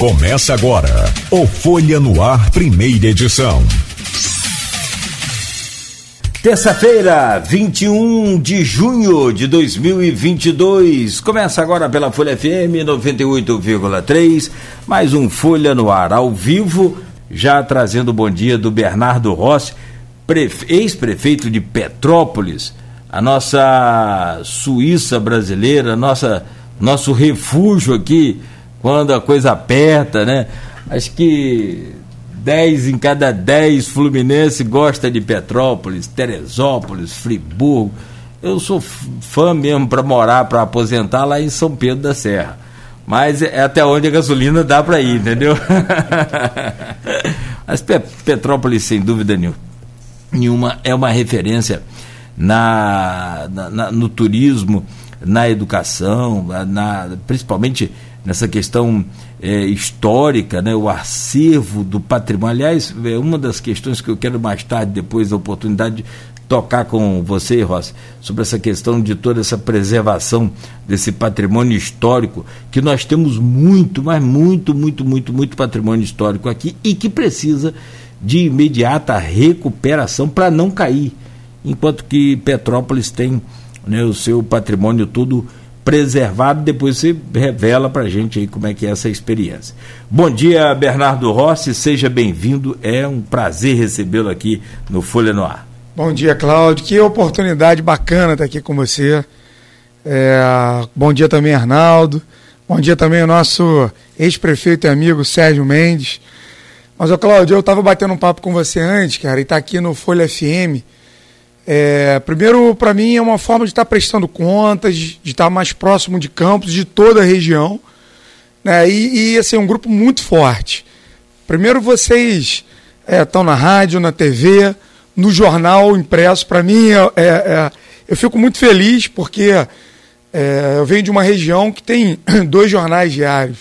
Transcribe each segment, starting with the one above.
Começa agora o Folha no Ar, primeira edição. Terça-feira, 21 de junho de 2022. Começa agora pela Folha FM 98,3. Mais um Folha no Ar ao vivo. Já trazendo o bom dia do Bernardo Rossi, ex-prefeito de Petrópolis, a nossa Suíça brasileira, nossa, nosso refúgio aqui quando a coisa aperta, né? Acho que 10 em cada 10 fluminense gosta de Petrópolis, Teresópolis, Friburgo. Eu sou fã mesmo para morar, para aposentar lá em São Pedro da Serra. Mas é até onde a gasolina dá para ir, entendeu? Mas Petrópolis, sem dúvida nenhuma, é uma referência na, na no turismo, na educação, na, principalmente nessa questão é, histórica, né, o acervo do patrimônio. Aliás, é uma das questões que eu quero mais tarde, depois da oportunidade de tocar com você, Rossi, sobre essa questão de toda essa preservação desse patrimônio histórico, que nós temos muito, mas muito, muito, muito, muito patrimônio histórico aqui e que precisa de imediata recuperação para não cair, enquanto que Petrópolis tem né, o seu patrimônio todo preservado, depois você revela para a gente aí como é que é essa experiência. Bom dia, Bernardo Rossi, seja bem-vindo, é um prazer recebê-lo aqui no Folha no Ar. Bom dia, Cláudio, que oportunidade bacana estar aqui com você. É, bom dia também, Arnaldo. Bom dia também ao nosso ex-prefeito e amigo Sérgio Mendes. Mas, ô Cláudio, eu estava batendo um papo com você antes, cara, e está aqui no Folha FM é, primeiro, para mim, é uma forma de estar tá prestando contas, de estar tá mais próximo de campos, de toda a região. Né? E, e assim, um grupo muito forte. Primeiro, vocês estão é, na rádio, na TV, no jornal impresso. Para mim, é, é, é, eu fico muito feliz porque é, eu venho de uma região que tem dois jornais diários.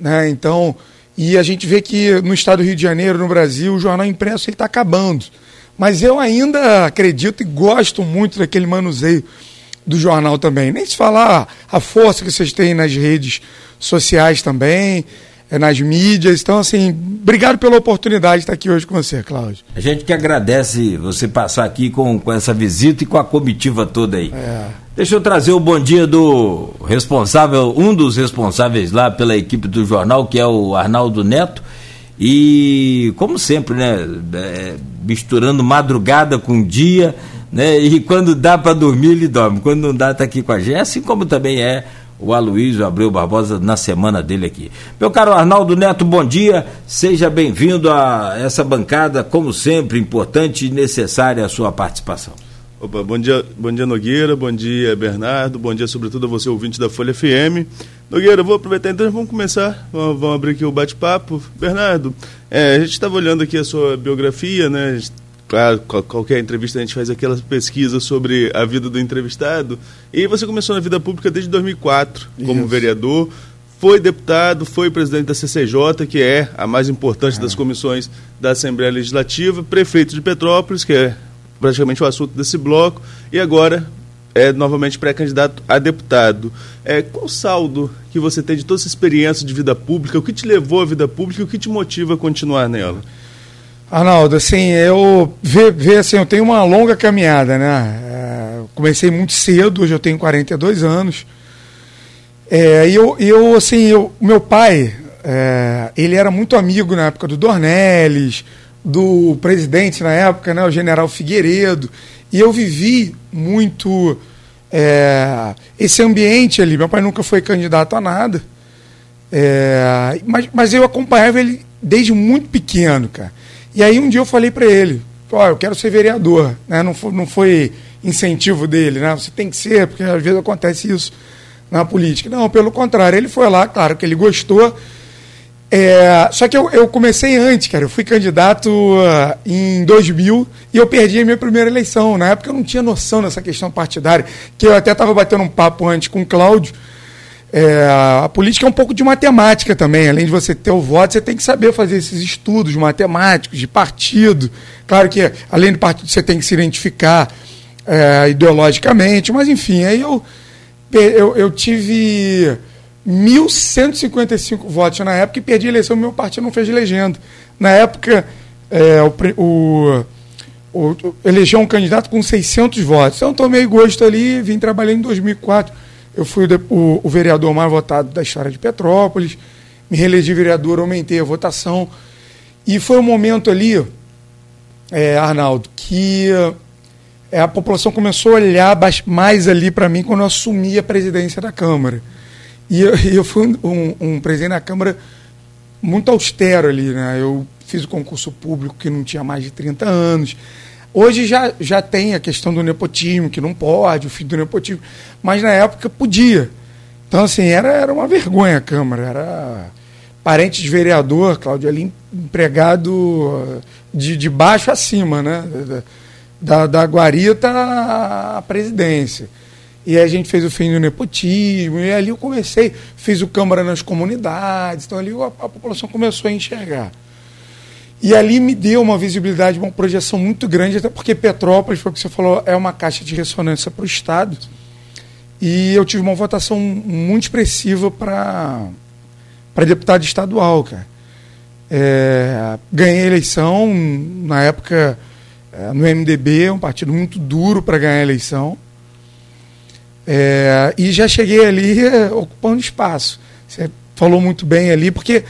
Né? Então, e a gente vê que no estado do Rio de Janeiro, no Brasil, o jornal impresso está acabando. Mas eu ainda acredito e gosto muito daquele manuseio do jornal também. Nem se falar a força que vocês têm nas redes sociais também, é, nas mídias. Então, assim, obrigado pela oportunidade de estar aqui hoje com você, Cláudio. A gente que agradece você passar aqui com, com essa visita e com a comitiva toda aí. É. Deixa eu trazer o bom dia do responsável, um dos responsáveis lá pela equipe do jornal, que é o Arnaldo Neto. E, como sempre, né? É, misturando madrugada com dia, né? E quando dá para dormir, ele dorme. Quando não dá, tá aqui com a gente. Assim como também é o Aloysio Abreu Barbosa na semana dele aqui. Meu caro Arnaldo Neto, bom dia. Seja bem-vindo a essa bancada, como sempre, importante e necessária a sua participação. Opa, bom dia, bom dia Nogueira, bom dia Bernardo, bom dia sobretudo a você ouvinte da Folha FM. Nogueira, vou aproveitar então, vamos começar, vamos, vamos abrir aqui o bate-papo. Bernardo, é, a gente estava olhando aqui a sua biografia, né? Claro, qualquer entrevista a gente faz aquela pesquisa sobre a vida do entrevistado. E você começou na vida pública desde 2004 como Isso. vereador, foi deputado, foi presidente da CCJ, que é a mais importante é. das comissões da Assembleia Legislativa, prefeito de Petrópolis, que é praticamente o assunto desse bloco, e agora é novamente pré-candidato a deputado. É, qual o saldo que você tem de toda essa experiência de vida pública? O que te levou à vida pública e o que te motiva a continuar nela? Arnaldo, assim, eu vê, vê assim, eu tenho uma longa caminhada, né? É, comecei muito cedo, hoje eu tenho 42 anos. É, e eu, eu, assim, eu, meu pai, é, ele era muito amigo na época do Dornelles, do presidente na época, né, o general Figueiredo, e eu vivi muito é, esse ambiente ali. Meu pai nunca foi candidato a nada, é, mas, mas eu acompanhava ele desde muito pequeno, cara. E aí um dia eu falei para ele, ó, eu quero ser vereador, né? Não foi, não foi incentivo dele, né? Você tem que ser, porque às vezes acontece isso na política. Não, pelo contrário, ele foi lá, claro que ele gostou, é, só que eu, eu, comecei antes, cara. Eu fui candidato uh, em 2000 e eu perdi a minha primeira eleição. Na época eu não tinha noção dessa questão partidária, que eu até estava batendo um papo antes com o Cláudio. É, a política é um pouco de matemática também. Além de você ter o voto, você tem que saber fazer esses estudos matemáticos, de partido. Claro que, além do partido, você tem que se identificar é, ideologicamente, mas enfim, aí eu, eu, eu tive 1.155 votos na época e perdi a eleição, meu partido não fez legenda. Na época, é, o, o, o, elegeu um candidato com 600 votos. Então, tomei gosto ali, vim trabalhar em 2004. Eu fui o, o vereador mais votado da história de Petrópolis, me reelegi vereador, aumentei a votação. E foi um momento ali, é, Arnaldo, que é, a população começou a olhar mais ali para mim quando eu assumi a presidência da Câmara. E eu, eu fui um, um, presidente da Câmara muito austero ali, né? Eu fiz o concurso público que não tinha mais de 30 anos. Hoje já, já tem a questão do nepotismo, que não pode, o filho do nepotismo, mas na época podia. Então, assim, era, era uma vergonha a Câmara, era parente de vereador, Cláudio ali, empregado de, de baixo acima, né? Da, da guarita à presidência. E aí a gente fez o fim do nepotismo, e ali eu comecei, fiz o Câmara nas comunidades, então ali a, a população começou a enxergar. E ali me deu uma visibilidade, uma projeção muito grande, até porque Petrópolis, foi o que você falou, é uma caixa de ressonância para o Estado. E eu tive uma votação muito expressiva para deputado estadual, cara. É, ganhei a eleição, na época, é, no MDB, um partido muito duro para ganhar a eleição. É, e já cheguei ali é, ocupando espaço. Você falou muito bem ali, porque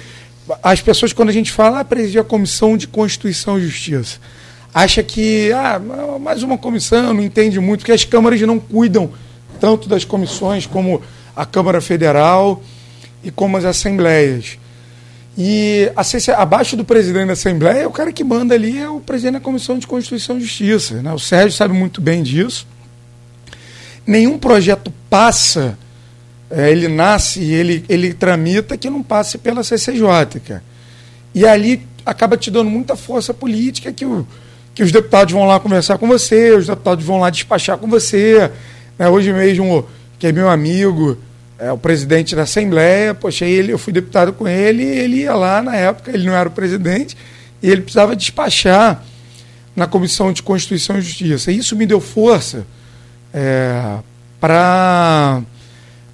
as pessoas, quando a gente fala, ah, presidir a Comissão de Constituição e Justiça, acha que, ah, mais uma comissão, não entende muito, porque as câmaras não cuidam tanto das comissões como a Câmara Federal e como as assembleias. E a, abaixo do presidente da Assembleia, o cara que manda ali é o presidente da Comissão de Constituição e Justiça. Né? O Sérgio sabe muito bem disso. Nenhum projeto passa é, ele nasce e ele, ele tramita que não passe pela CCJ. Cara. E ali acaba te dando muita força política que, o, que os deputados vão lá conversar com você, os deputados vão lá despachar com você. Né? Hoje mesmo, que é meu amigo, é o presidente da Assembleia, poxa, ele, eu fui deputado com ele, ele ia lá na época, ele não era o presidente, e ele precisava despachar na Comissão de Constituição e Justiça. E isso me deu força é, para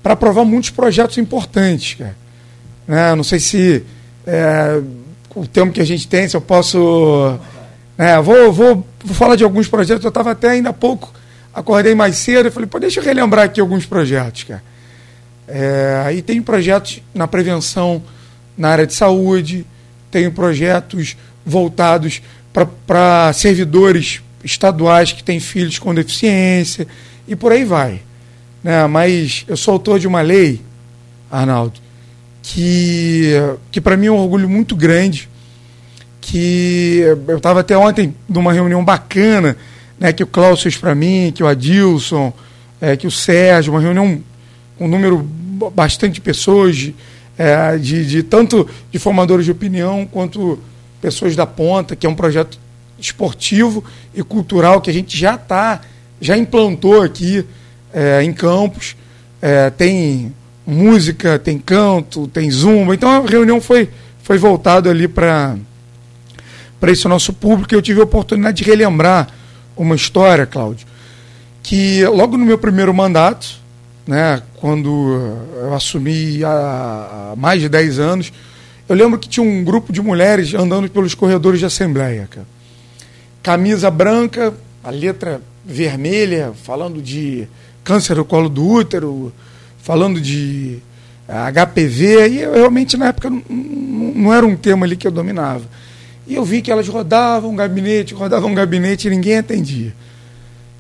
aprovar muitos projetos importantes. Cara. Né? Não sei se é, o tempo que a gente tem, se eu posso. É, vou, vou, vou falar de alguns projetos. Eu estava até ainda há pouco, acordei mais cedo e falei, pô, deixa eu relembrar aqui alguns projetos. Cara. É, tem projetos na prevenção na área de saúde, tem projetos voltados para servidores estaduais que têm filhos com deficiência e por aí vai. Né? Mas eu sou autor de uma lei, Arnaldo, que, que para mim é um orgulho muito grande, que eu estava até ontem numa reunião bacana, né, que o Klaus fez para mim, que o Adilson, é, que o Sérgio, uma reunião com um número bastante de pessoas, de, é, de, de, tanto de formadores de opinião quanto pessoas da ponta, que é um projeto esportivo e cultural que a gente já está, já implantou aqui é, em Campos. É, tem música, tem canto, tem zumba. Então a reunião foi, foi voltada ali para esse nosso público. Eu tive a oportunidade de relembrar uma história, Cláudio, que logo no meu primeiro mandato, né, quando eu assumi há, mais de 10 anos, eu lembro que tinha um grupo de mulheres andando pelos corredores de Assembleia. Cara. Camisa branca, a letra vermelha, falando de câncer do colo do útero, falando de HPV, e eu, realmente na época não, não era um tema ali que eu dominava. E eu vi que elas rodavam um gabinete, rodavam um gabinete e ninguém atendia.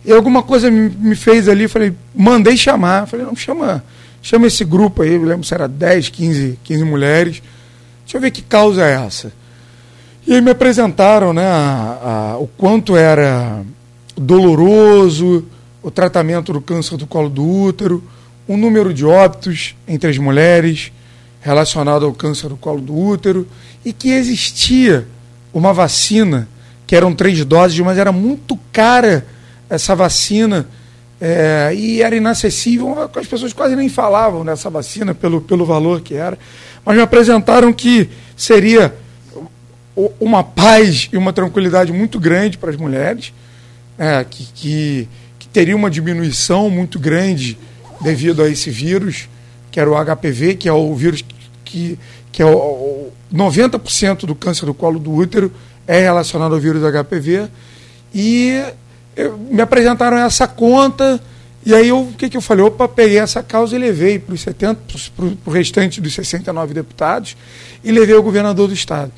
E alguma coisa me, me fez ali, falei, mandei chamar. Falei, não, chama, chama esse grupo aí, eu lembro se era 10, 15, 15 mulheres. Deixa eu ver que causa é essa. E aí me apresentaram né, a, a, o quanto era doloroso, o tratamento do câncer do colo do útero, o número de óbitos entre as mulheres relacionado ao câncer do colo do útero e que existia uma vacina que eram três doses, mas era muito cara essa vacina é, e era inacessível, as pessoas quase nem falavam dessa vacina pelo, pelo valor que era, mas me apresentaram que seria uma paz e uma tranquilidade muito grande para as mulheres, é, que, que teria uma diminuição muito grande devido a esse vírus, que era o HPV, que é o vírus que, que é o, o 90% do câncer do colo do útero é relacionado ao vírus HPV. E eu, me apresentaram essa conta, e aí o que, que eu falei? Opa, peguei essa causa e levei para os 70, para o restante dos 69 deputados, e levei ao governador do estado.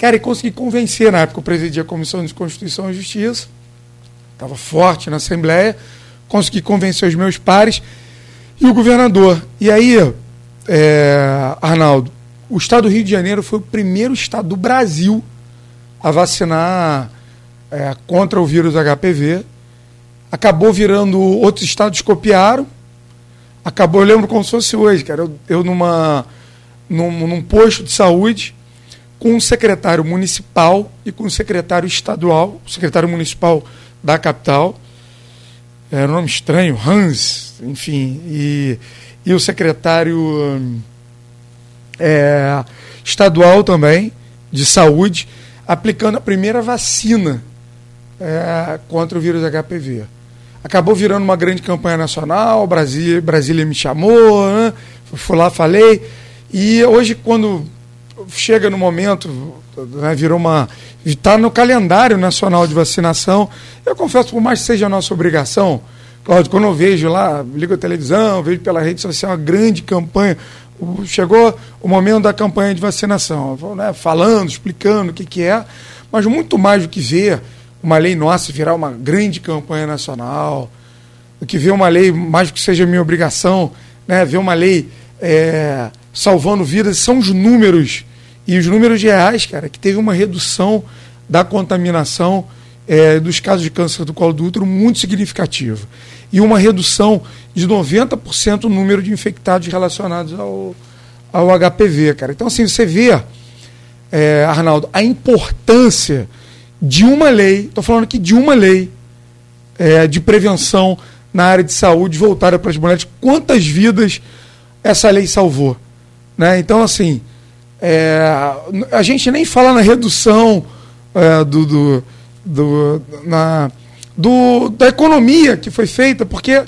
Cara, e consegui convencer, na época eu presidia a Comissão de Constituição e Justiça, estava forte na Assembleia, consegui convencer os meus pares e o governador. E aí, é, Arnaldo, o estado do Rio de Janeiro foi o primeiro estado do Brasil a vacinar é, contra o vírus HPV. Acabou virando. Outros estados copiaram. Acabou, eu lembro como se fosse hoje, cara. Eu, eu numa, num, num posto de saúde, com um secretário municipal e com um secretário estadual, o secretário municipal da capital. Era um nome estranho, Hans, enfim. E, e o secretário é, estadual também, de saúde, aplicando a primeira vacina é, contra o vírus HPV. Acabou virando uma grande campanha nacional, Brasília, Brasília me chamou, né? fui lá, falei. E hoje, quando chega no momento, né, virou uma. está no calendário nacional de vacinação. Eu confesso, por mais que seja a nossa obrigação, Cláudio, quando eu vejo lá, ligo a televisão, vejo pela rede social uma grande campanha. Chegou o momento da campanha de vacinação, né, falando, explicando o que, que é, mas muito mais do que ver uma lei nossa virar uma grande campanha nacional, do que ver uma lei, mais que seja minha obrigação, né, ver uma lei é, salvando vidas, são os números, e os números reais, cara, que teve uma redução da contaminação é, dos casos de câncer do colo do útero muito significativa. E uma redução de 90% no número de infectados relacionados ao, ao HPV, cara. Então, assim, você vê, é, Arnaldo, a importância de uma lei, estou falando aqui de uma lei é, de prevenção na área de saúde voltada para as mulheres, quantas vidas essa lei salvou. Né? Então, assim, é, a gente nem fala na redução é, do, do, do, na, do, da economia que foi feita, porque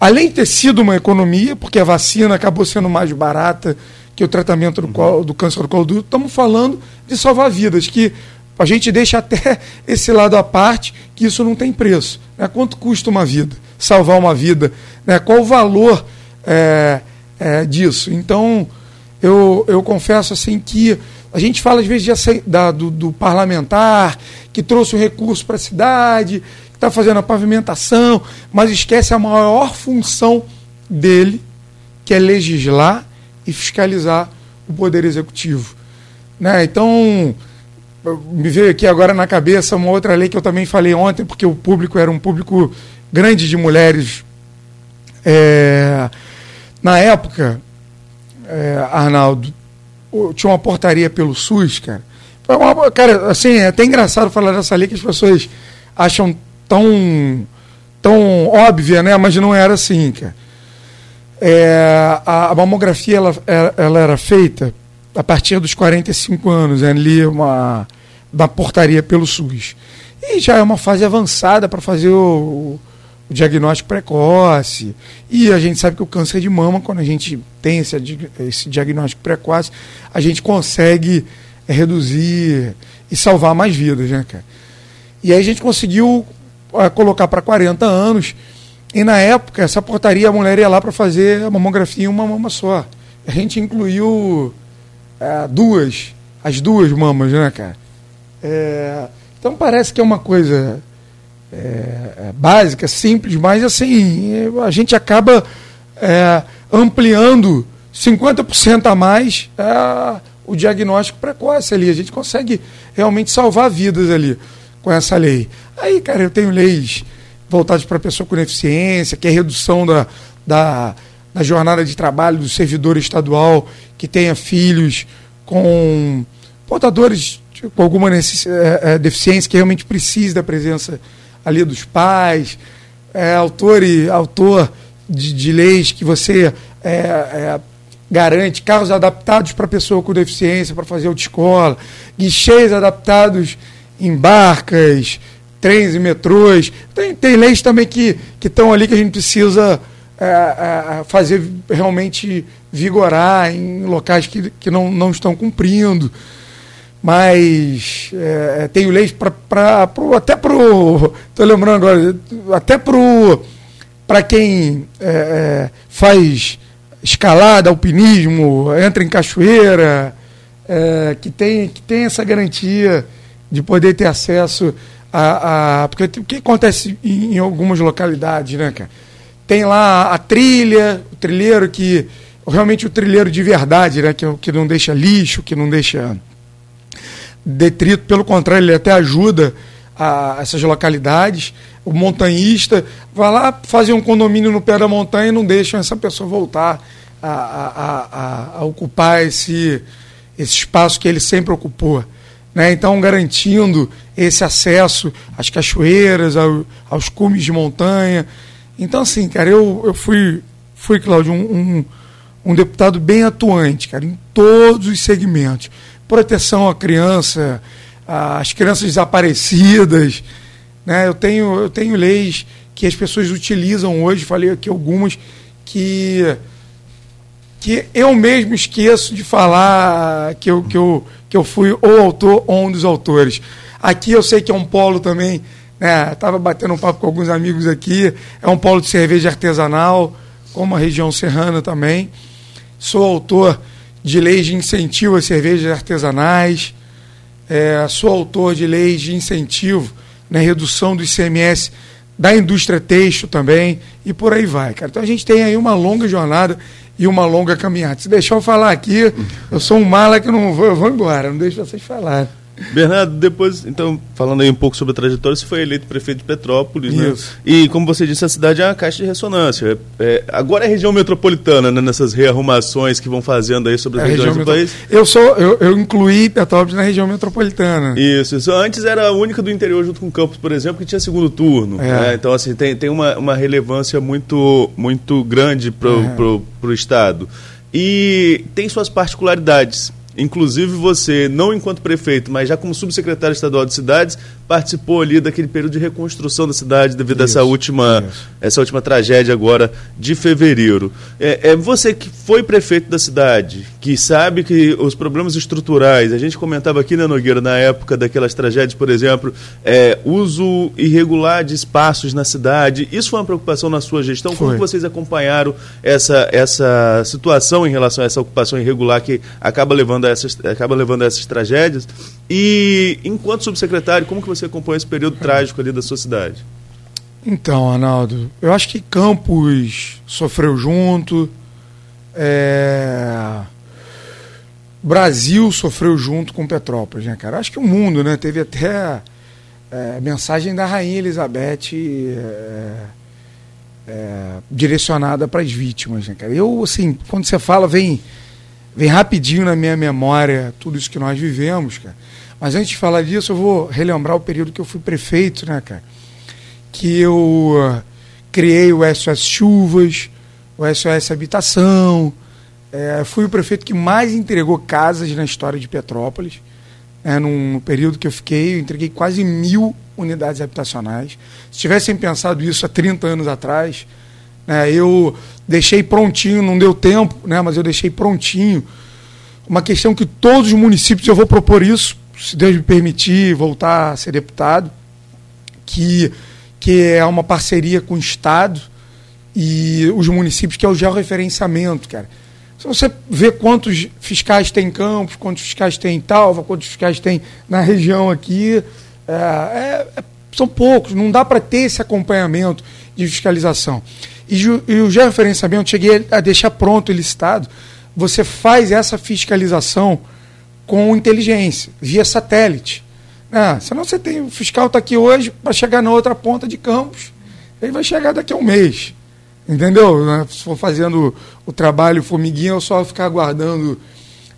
além de ter sido uma economia, porque a vacina acabou sendo mais barata que o tratamento do, colo, do câncer do colo estamos falando de salvar vidas, que a gente deixa até esse lado à parte, que isso não tem preço. Né? Quanto custa uma vida? Salvar uma vida? Né? Qual o valor é, é, disso? Então, eu, eu confesso assim que a gente fala às vezes de, da, do, do, parlamentar que trouxe o recurso para a cidade, que está fazendo a pavimentação, mas esquece a maior função dele, que é legislar e fiscalizar o poder executivo. Né? Então, me veio aqui agora na cabeça uma outra lei que eu também falei ontem, porque o público era um público grande de mulheres. É, na época, é, Arnaldo, tinha uma portaria pelo SUS, cara. Uma, cara, assim, é até engraçado falar dessa lei que as pessoas acham tão, tão óbvia, né? Mas não era assim, cara. É, a, a, mamografia ela, ela era feita a partir dos 45 anos, né? ali uma da portaria pelo SUS. E já é uma fase avançada para fazer o, o, diagnóstico precoce. E a gente sabe que o câncer de mama, quando a gente tem esse, esse diagnóstico precoce, a gente consegue é, reduzir e salvar mais vidas, né, cara? E aí a gente conseguiu é, colocar para 40 anos. E na época, essa portaria, a mulher ia lá para fazer a mamografia em uma mama só. A gente incluiu é, duas, as duas mamas, né, cara? É, então parece que é uma coisa é, é básica, simples, mas assim, a gente acaba é, ampliando 50% a mais é, o diagnóstico precoce ali. A gente consegue realmente salvar vidas ali com essa lei. Aí, cara, eu tenho leis voltadas para pessoa com deficiência, que é redução da, da, da jornada de trabalho do servidor estadual que tenha filhos com portadores com alguma é, é, deficiência que realmente precise da presença ali dos pais, é, autor e autor de, de leis que você é, é, garante carros adaptados para pessoa com deficiência para fazer autoescola, guichês adaptados em barcas, trens e metrôs. Tem, tem leis também que estão ali que a gente precisa é, é, fazer realmente vigorar em locais que, que não, não estão cumprindo. Mas é, é tenho leis para até para o. Estou lembrando agora, até para quem é, é, faz escalada, alpinismo, entra em cachoeira, é, que, tem, que tem essa garantia de poder ter acesso a. a porque o que acontece em, em algumas localidades, né, cara? Tem lá a trilha, o trilheiro que. Realmente o trilheiro de verdade, né? Que, que não deixa lixo, que não deixa detrito, pelo contrário, ele até ajuda a, essas localidades. O montanhista vai lá fazer um condomínio no pé da montanha e não deixa essa pessoa voltar a, a, a, a ocupar esse, esse espaço que ele sempre ocupou. Né? Então, garantindo esse acesso às cachoeiras, ao, aos cumes de montanha. Então, assim, cara, eu, eu fui, fui Cláudio, um, um, um deputado bem atuante, cara, em todos os segmentos. Proteção à criança, às crianças desaparecidas. Né? Eu, tenho, eu tenho leis que as pessoas utilizam hoje, falei aqui algumas, que que eu mesmo esqueço de falar que eu, que eu, que eu fui o autor ou um dos autores. Aqui eu sei que é um polo também, né? Estava batendo um papo com alguns amigos aqui, é um polo de cerveja artesanal, como a região serrana também. Sou autor de leis de incentivo às cervejas artesanais, é, sou autor de leis de incentivo na redução do ICMS da indústria têxtil também, e por aí vai, cara. Então a gente tem aí uma longa jornada e uma longa caminhada. Se deixar eu falar aqui, eu sou um mala que não vou, eu vou embora, não deixo vocês falarem. Bernardo, depois, então, falando aí um pouco sobre a trajetória, você foi eleito prefeito de Petrópolis, né? Isso. E, como você disse, a cidade é uma caixa de ressonância. É, é, agora é região metropolitana, né? Nessas rearrumações que vão fazendo aí sobre as é regiões do país. Eu, sou, eu, eu incluí Petrópolis na região metropolitana. Isso, isso. Antes era a única do interior, junto com Campos, por exemplo, que tinha segundo turno. É. Né? Então, assim, tem, tem uma, uma relevância muito, muito grande para o pro Estado. E tem suas particularidades. Inclusive você, não enquanto prefeito, mas já como subsecretário estadual de cidades, participou ali daquele período de reconstrução da cidade devido isso, a essa última, essa última tragédia agora de fevereiro. É, é, você que foi prefeito da cidade, que sabe que os problemas estruturais, a gente comentava aqui, né, Nogueira, na época daquelas tragédias, por exemplo, é, uso irregular de espaços na cidade, isso foi uma preocupação na sua gestão? Foi. Como vocês acompanharam essa, essa situação em relação a essa ocupação irregular que acaba levando a essas, acaba levando a essas tragédias? E, enquanto subsecretário, como que você acompanha esse período trágico ali da sua cidade? Então, Arnaldo, eu acho que Campos sofreu junto, é... Brasil sofreu junto com Petrópolis, né, cara? Acho que o mundo, né? Teve até é, mensagem da Rainha Elizabeth é, é, direcionada para as vítimas, né, cara? Eu, assim, quando você fala, vem, vem rapidinho na minha memória tudo isso que nós vivemos, cara. Mas antes de falar disso, eu vou relembrar o período que eu fui prefeito, né, cara? Que eu uh, criei o SOS Chuvas, o SOS Habitação. É, fui o prefeito que mais entregou casas na história de Petrópolis. É, num, período que eu fiquei, eu entreguei quase mil unidades habitacionais. Se tivessem pensado isso há 30 anos atrás, né, eu deixei prontinho, não deu tempo, né, mas eu deixei prontinho uma questão que todos os municípios, eu vou propor isso, se Deus me permitir, voltar a ser deputado, que, que é uma parceria com o Estado e os municípios, que é o georreferenciamento, cara. Se você vê quantos fiscais tem em Campos, quantos fiscais tem em Talva, quantos fiscais tem na região aqui, é, é, é são poucos, não dá para ter esse acompanhamento de fiscalização. E, e o georreferenciamento, cheguei a deixar pronto e listado, você faz essa fiscalização com inteligência, via satélite. Ah, senão você tem, o fiscal está aqui hoje para chegar na outra ponta de Campos, ele vai chegar daqui a um mês. Entendeu? Né? Se for fazendo o trabalho formiguinha, eu só ficar aguardando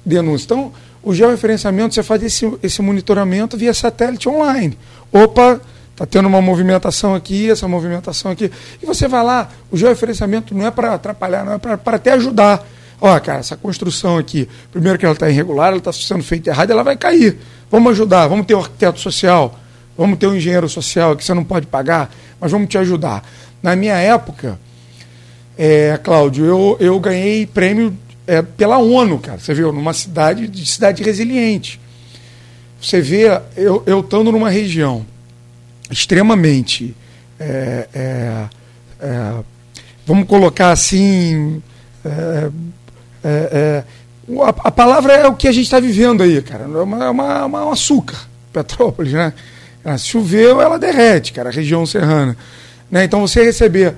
denúncia. Então, o georreferenciamento, você faz esse, esse monitoramento via satélite online. Opa, está tendo uma movimentação aqui, essa movimentação aqui. E você vai lá, o georreferenciamento não é para atrapalhar, não é para até ajudar. Ó, cara, essa construção aqui, primeiro que ela está irregular, ela está sendo feita errada, ela vai cair. Vamos ajudar, vamos ter um arquiteto social, vamos ter um engenheiro social que você não pode pagar, mas vamos te ajudar. Na minha época, É, Cláudio, eu, eu ganhei prêmio é, pela ONU, cara. Você viu, numa cidade de cidade resiliente. Você vê, eu, eu estando numa região extremamente. É, é, é vamos colocar assim. É, é, a, a, palavra é o que a gente está vivendo aí, cara. É uma, é uma, uma, um açúcar, Petrópolis, né? Ah, choveu, ela derrete, cara, a região serrana. Né? Então você receber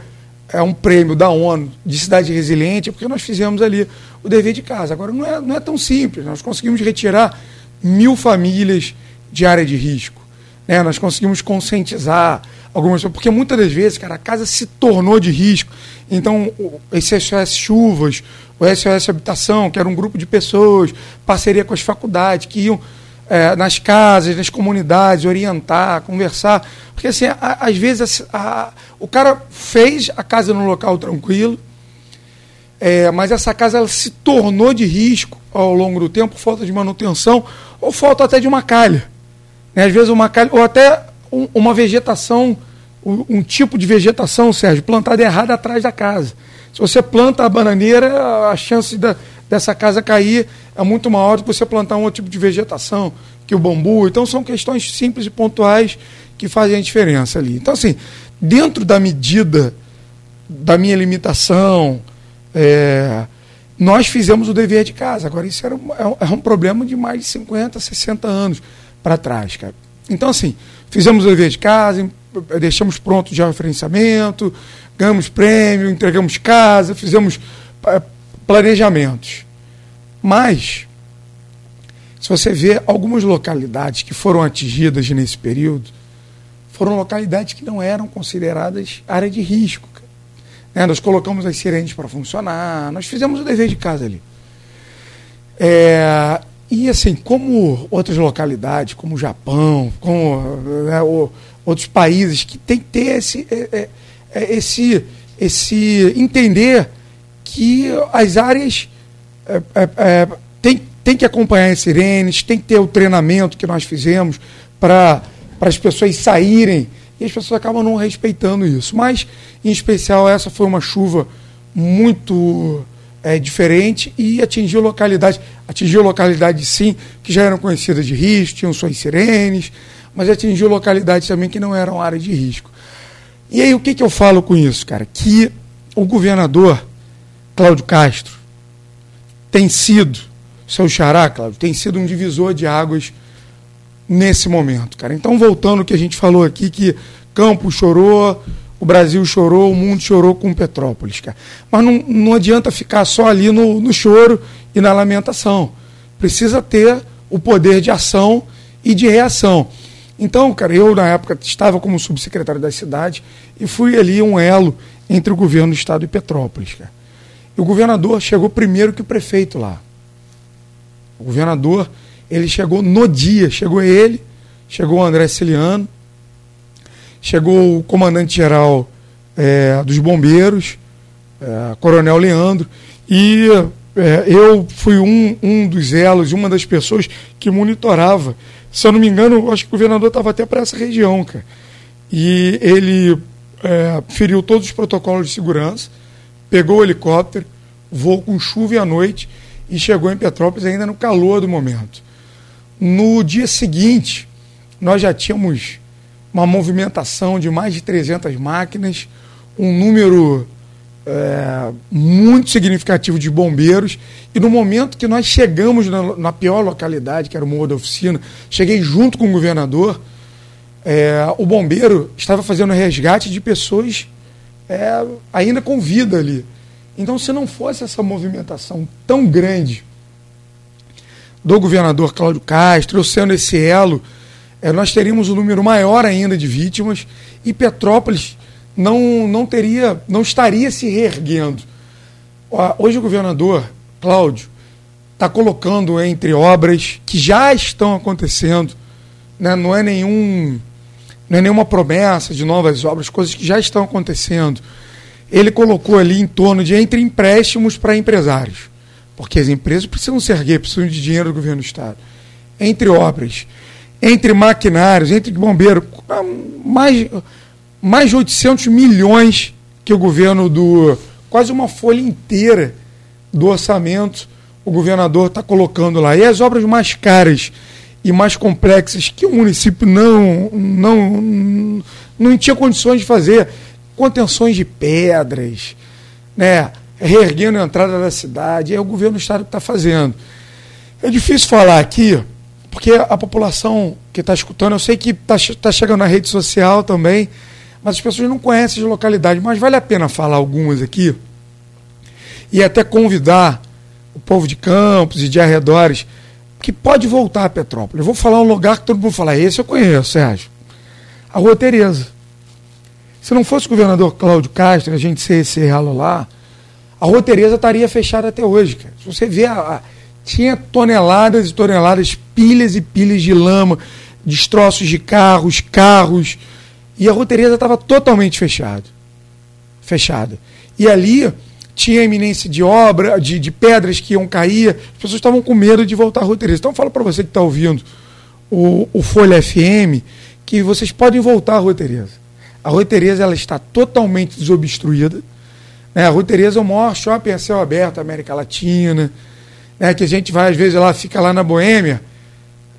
é um prêmio da ONU de cidade resiliente, é porque nós fizemos ali o dever de casa. Agora, não é, não é tão simples. Nós conseguimos retirar mil famílias de área de risco. Né? Nós conseguimos conscientizar algumas pessoas, porque muitas das vezes, cara, a casa se tornou de risco. Então, esse SOS Chuvas, o SOS Habitação, que era um grupo de pessoas, parceria com as faculdades, que iam é, nas casas, nas comunidades, orientar, conversar. Porque, assim, a, às vezes, a, a, o cara fez a casa num local tranquilo, é, mas essa casa ela se tornou de risco ao longo do tempo, falta de manutenção, ou falta até de uma calha. Né? Às vezes, uma ou até um, uma vegetação, um, um tipo de vegetação, Sérgio, plantada errada atrás da casa. Se você planta a bananeira, a chance da, dessa casa cair é muito maior do que você plantar um outro tipo de vegetação, que o bambu. Então são questões simples e pontuais que fazem a diferença ali. Então, assim, dentro da medida da minha limitação, é, nós fizemos o dever de casa. Agora, isso era um, é um é problema de mais de 50, 60 anos para trás, cara. Então, assim, fizemos o dever de casa, deixamos pronto já o referenciamento, ganhamos prêmio, entregamos casa, fizemos é, planejamentos. Mas, se você vê algumas localidades que foram atingidas nesse período, foram localidades que não eram consideradas área de risco. Né? Nós colocamos as sirenes para funcionar, nós fizemos o dever de casa ali. É, e assim, como outras localidades, como o Japão, como né, outros países que tem que ter esse, é, é, é esse, esse entender que as áreas é, é, tem, tem que acompanhar as sirenes, tem que ter o treinamento que nós fizemos para as pessoas saírem. E as pessoas acabam não respeitando isso. Mas, em especial, essa foi uma chuva muito é, diferente e atingiu localidades. Atingiu localidades, sim, que já eram conhecidas de risco, tinham suas sirenes, mas atingiu localidades também que não eram área de risco. E aí, o que, que eu falo com isso, cara? Que o governador Cláudio Castro tem sido, seu xará, Cláudio, tem sido um divisor de águas nesse momento, cara. Então, voltando ao que a gente falou aqui, que Campos chorou, o Brasil chorou, o mundo chorou com Petrópolis, cara. Mas não, não adianta ficar só ali no, no choro e na lamentação. Precisa ter o poder de ação e de reação. Então, cara, eu na época estava como subsecretário da cidade e fui ali um elo entre o governo do estado e Petrópolis, cara. E o governador chegou primeiro que o prefeito lá. O governador, ele chegou no dia, chegou ele, chegou o André Ciliano, chegou o comandante-geral é, dos bombeiros, é, Coronel Leandro, e é, eu fui um, um dos elos, uma das pessoas que monitorava. Se eu não me engano, acho que o governador estava até para essa região, cara. E ele é, feriu todos os protocolos de segurança, pegou o helicóptero, voou com chuva à noite e chegou em Petrópolis ainda no calor do momento. No dia seguinte, nós já tínhamos uma movimentação de mais de 300 máquinas, um número é, muito significativo de bombeiros. E no momento que nós chegamos na, na, pior localidade, que era o Morro da Oficina, cheguei junto com o governador. É, o bombeiro estava fazendo resgate de pessoas é, ainda com vida ali. Então, se não fosse essa movimentação tão grande do governador Cláudio Castro, eu sendo esse elo, é, nós teríamos um número maior ainda de vítimas e Petrópolis não, não teria, não estaria se reerguendo. Hoje o governador Cláudio está colocando entre obras que já estão acontecendo, né, não é nenhum não é nenhuma promessa de novas obras, coisas que já estão acontecendo. Ele colocou ali em torno de entre empréstimos para empresários, porque as empresas precisam se erguer, precisam de dinheiro do governo do Estado. Entre obras, entre maquinários, entre bombeiros, mais, mais de 800 milhões que o governo do quase uma folha inteira do orçamento o governador está colocando lá. E as obras mais caras e mais complexas que o município não, não, não tinha condições de fazer, contenções de pedras, né, reerguendo a entrada da cidade, é o governo do estado que está fazendo. É difícil falar aqui, porque a população que está escutando, eu sei que está tá chegando na rede social também, mas as pessoas não conhecem as localidades, mas vale a pena falar algumas aqui e até convidar o povo de Campos e de arredores que pode voltar a Petrópolis. Eu vou falar um lugar que todo mundo fala, esse eu conheço, Sérgio. A Rua Tereza. Se não fosse o governador Cláudio Castro, a gente ser esse ralo lá, a Rua Tereza estaria fechada até hoje. Cara. Se você vê, a, a, tinha toneladas e toneladas, pilhas e pilhas de lama, destroços de carros, carros, e a Rua Tereza estava totalmente fechada. Fechada. E ali tinha iminência de obra, de, de pedras que iam cair, as pessoas estavam com medo de voltar à Rua Tereza. Então, falo para você que está ouvindo o, o Folha FM que vocês podem voltar à Rua Tereza. A Rua Tereza ela está totalmente desobstruída. Né? A Rua Tereza é o maior shopping a céu aberto da América Latina, né? que a gente vai, às vezes, lá, fica lá na Boêmia,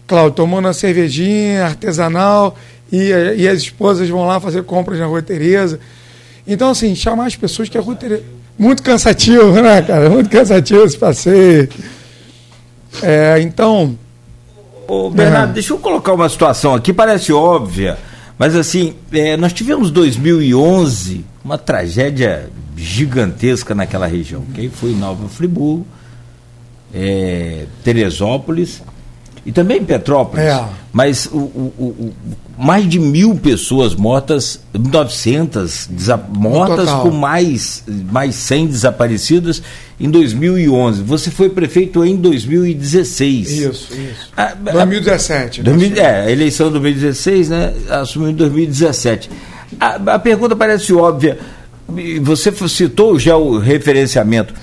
Cláudio, tomando uma cervejinha artesanal, e, e as esposas vão lá fazer compras na Rua Tereza. Então, assim, chamar as pessoas que a Rua Tereza muito cansativo, né, cara? Muito cansativo esse passeio. É, então. Ô, Bernardo, é. deixa eu colocar uma situação aqui, parece óbvia, mas assim, é, nós tivemos 2011 uma tragédia gigantesca naquela região. Quem foi Nova Friburgo, é, Teresópolis e também Petrópolis. É. Mas o, o, o, mais de mil pessoas mortas, 900 mortas com mais, mais 100 desaparecidas em 2011. Você foi prefeito em 2016. Isso, isso. 2017. A, 2000, é, a eleição de 2016, né? Assumiu em 2017. A, a pergunta parece óbvia. Você citou já o referenciamento.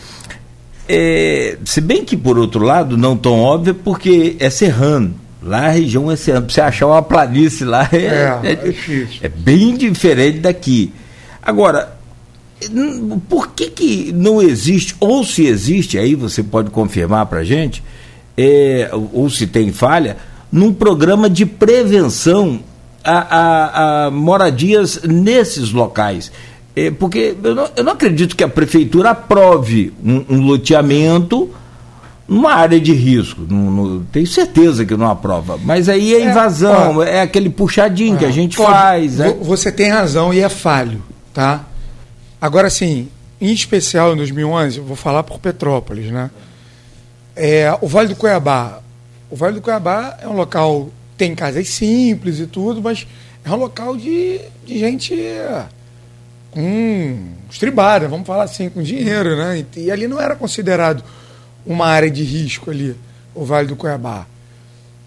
É, se bem que, por outro lado, não tão óbvio, porque é serrano. Lá a região é serrana. Pra você achar uma planície lá é, é, é, é, é bem diferente daqui. Agora, por que, que não existe, ou se existe, aí você pode confirmar para a gente, é, ou se tem falha, num programa de prevenção a, a, a moradias nesses locais? É, porque eu não, eu não, acredito que a prefeitura aprove um, um loteamento numa área de risco. No, no, tenho certeza que não aprova. Mas aí é, é invasão, é, é aquele puxadinho que a é, gente pode, faz. Você tem razão e é falho, tá? Agora, sim, em especial em 2011, eu vou falar por Petrópolis, né? É, o Vale do Cuiabá. O Vale do Cuiabá é um local, tem casas simples e tudo, mas é um local de, de gente com estribada, vamos falar assim, com dinheiro, né? E, e, ali não era considerado uma área de risco ali, o Vale do Cuiabá.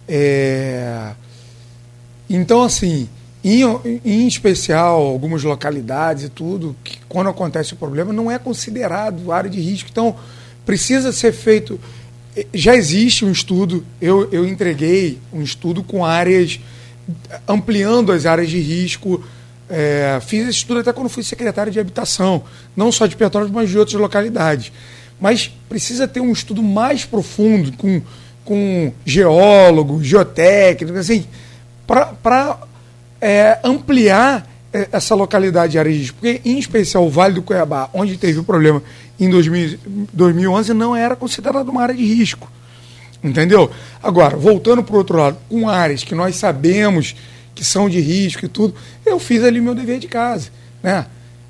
É... Então, assim, em, em especial, algumas localidades e tudo, que quando acontece o problema, não é considerado área de risco. Então, precisa ser feito. Já existe um estudo, eu, eu entreguei um estudo com áreas, ampliando as áreas de risco é, fiz esse estudo até quando fui secretário de habitação, não só de Petrópolis, mas de outras localidades. Mas precisa ter um estudo mais profundo, com, com geólogos, geotécnicos, assim, para é, ampliar é, essa localidade de risco. Porque, em especial, o Vale do Cuiabá, onde teve o problema em 2000, 2011, não era considerado uma área de risco. Entendeu? Agora, voltando para o outro lado, com áreas que nós sabemos que são de risco e tudo, eu fiz ali meu dever de casa. Né?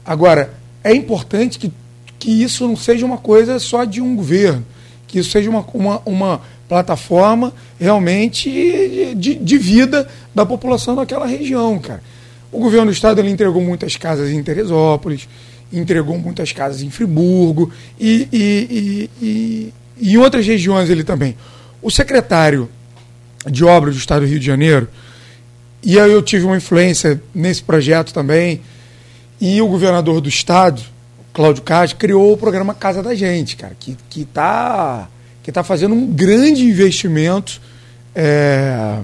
Agora, é importante que, que isso não seja uma coisa só de um governo, que isso seja uma, uma, uma plataforma realmente de, de vida da população daquela região, cara. O governo do estado ele entregou muitas casas em Teresópolis, entregou muitas casas em Friburgo e, e, e, e, em outras regiões ele também. O secretário de obras do estado do Rio de Janeiro, e aí eu tive uma influência nesse projeto também. E o governador do estado, Cláudio Castro, criou o programa Casa da Gente, cara, que está que tá, que tá fazendo um grande investimento é,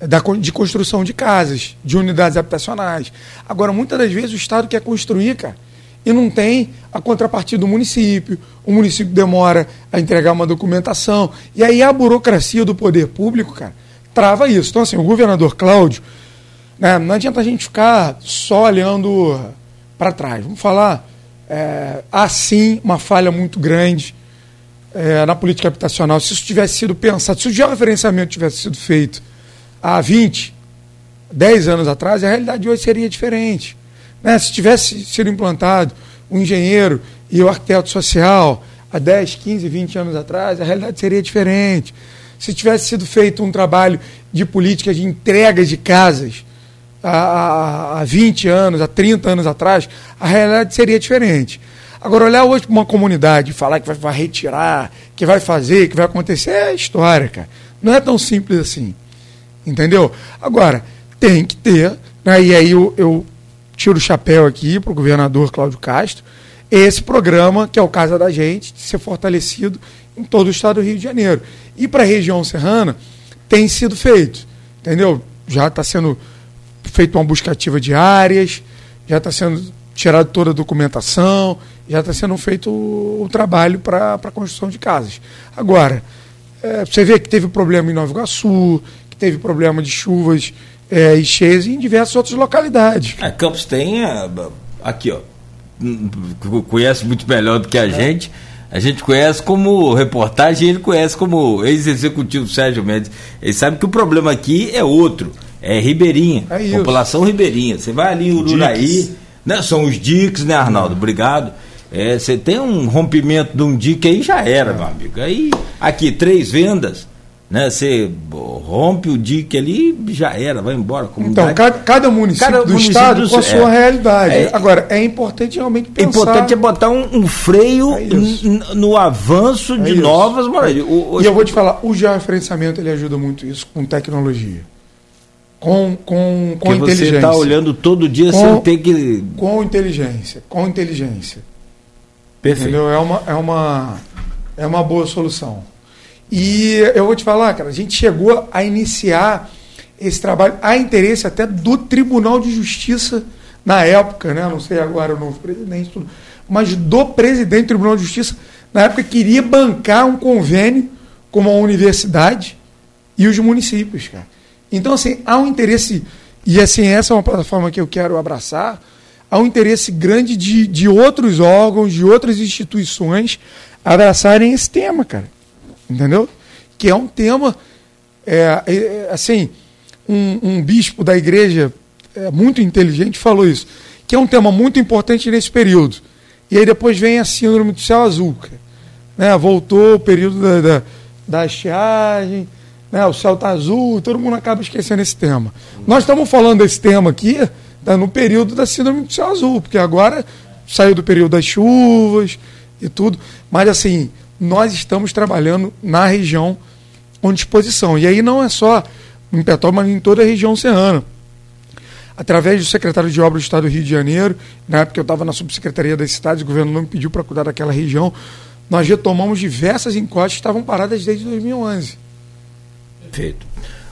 da, de construção de casas, de unidades habitacionais. Agora, muitas das vezes o Estado quer construir, cara, e não tem a contrapartida do município. O município demora a entregar uma documentação. E aí a burocracia do poder público, cara, trava isso. Então, assim, o governador Cláudio, né, não adianta a gente ficar só olhando para trás. Vamos falar, é, há sim uma falha muito grande é, na política habitacional. Se isso tivesse sido pensado, se o georreferenciamento tivesse sido feito há 20, 10 anos atrás, a realidade de hoje seria diferente. Né? Se tivesse sido implantado o engenheiro e o arquiteto social há 10, 15, 20 anos atrás, a realidade seria diferente. Se tivesse sido feito um trabalho de política de entrega de casas há, há 20 anos, há 30 anos atrás, a realidade seria diferente. Agora, olhar hoje para uma comunidade e falar que vai, retirar, que vai fazer, que vai acontecer, é história, cara. Não é tão simples assim. Entendeu? Agora, tem que ter, né, e aí eu, eu tiro o chapéu aqui para o governador Cláudio Castro, esse programa, que é o Casa da Gente, de ser fortalecido em todo o estado do Rio de Janeiro. E para a região serrana, tem sido feito, entendeu? Já está sendo feita uma busca ativa de áreas, já está sendo tirada toda a documentação, já está sendo feito o, o trabalho para a construção de casas. Agora, é, você vê que teve problema em Nova Iguaçu, que teve problema de chuvas é, e cheias em diversas outras localidades. É, Campos tem é, aqui, ó, conhece muito melhor do que a é. gente. A gente conhece como reportagem, ele conhece como ex-executivo Sérgio Mendes. Ele sabe que o problema aqui é outro, é Ribeirinha, é população ribeirinha. Você vai ali em Ururaí, né? São os diques, né, Arnaldo? Obrigado. É, você tem um rompimento de um dique aí já era, meu amigo. Aí, aqui, três vendas né? Você rompe o dique ali já era, vai embora. Então, cada, cada município cada do município estado do, com a sua é, realidade. É, Agora, é importante realmente pensar... É importante é botar um, um freio é no avanço é de novas moradias. E eu vou te falar, o georreferenciamento ele ajuda muito isso com tecnologia. Com, com, com inteligência. Você está olhando todo dia com, sem ter que... Com inteligência, com inteligência. Perfeito. Entendeu? É uma, é uma, é uma boa solução. E eu vou te falar, cara, a gente chegou a iniciar esse trabalho a interesse até do Tribunal de Justiça na época, né? Não sei agora o novo presidente, mas do presidente do Tribunal de Justiça, na época queria bancar um convênio com uma universidade e os municípios, cara. Então, assim, há um interesse, e assim, essa é uma plataforma que eu quero abraçar, há um interesse grande de, de outros órgãos, de outras instituições abraçarem esse tema, cara entendeu? Que é um tema, é, é, é, assim, um, um, bispo da igreja é, muito inteligente falou isso, que é um tema muito importante nesse período. E aí depois vem a síndrome do céu azul, né? Voltou o período da, da, da estiagem, né? o céu está azul, todo mundo acaba esquecendo esse tema. Nós estamos falando desse tema aqui tá, no período da síndrome do céu azul, porque agora saiu do período das chuvas e tudo, mas assim, nós estamos trabalhando na região com disposição. E aí não é só em Petrópolis, mas em toda a região serrana. Através do secretário de Obras do Estado do Rio de Janeiro, na época eu estava na subsecretaria das cidades, o governo não me pediu para cuidar daquela região, nós retomamos diversas encostas que estavam paradas desde 2011. Perfeito.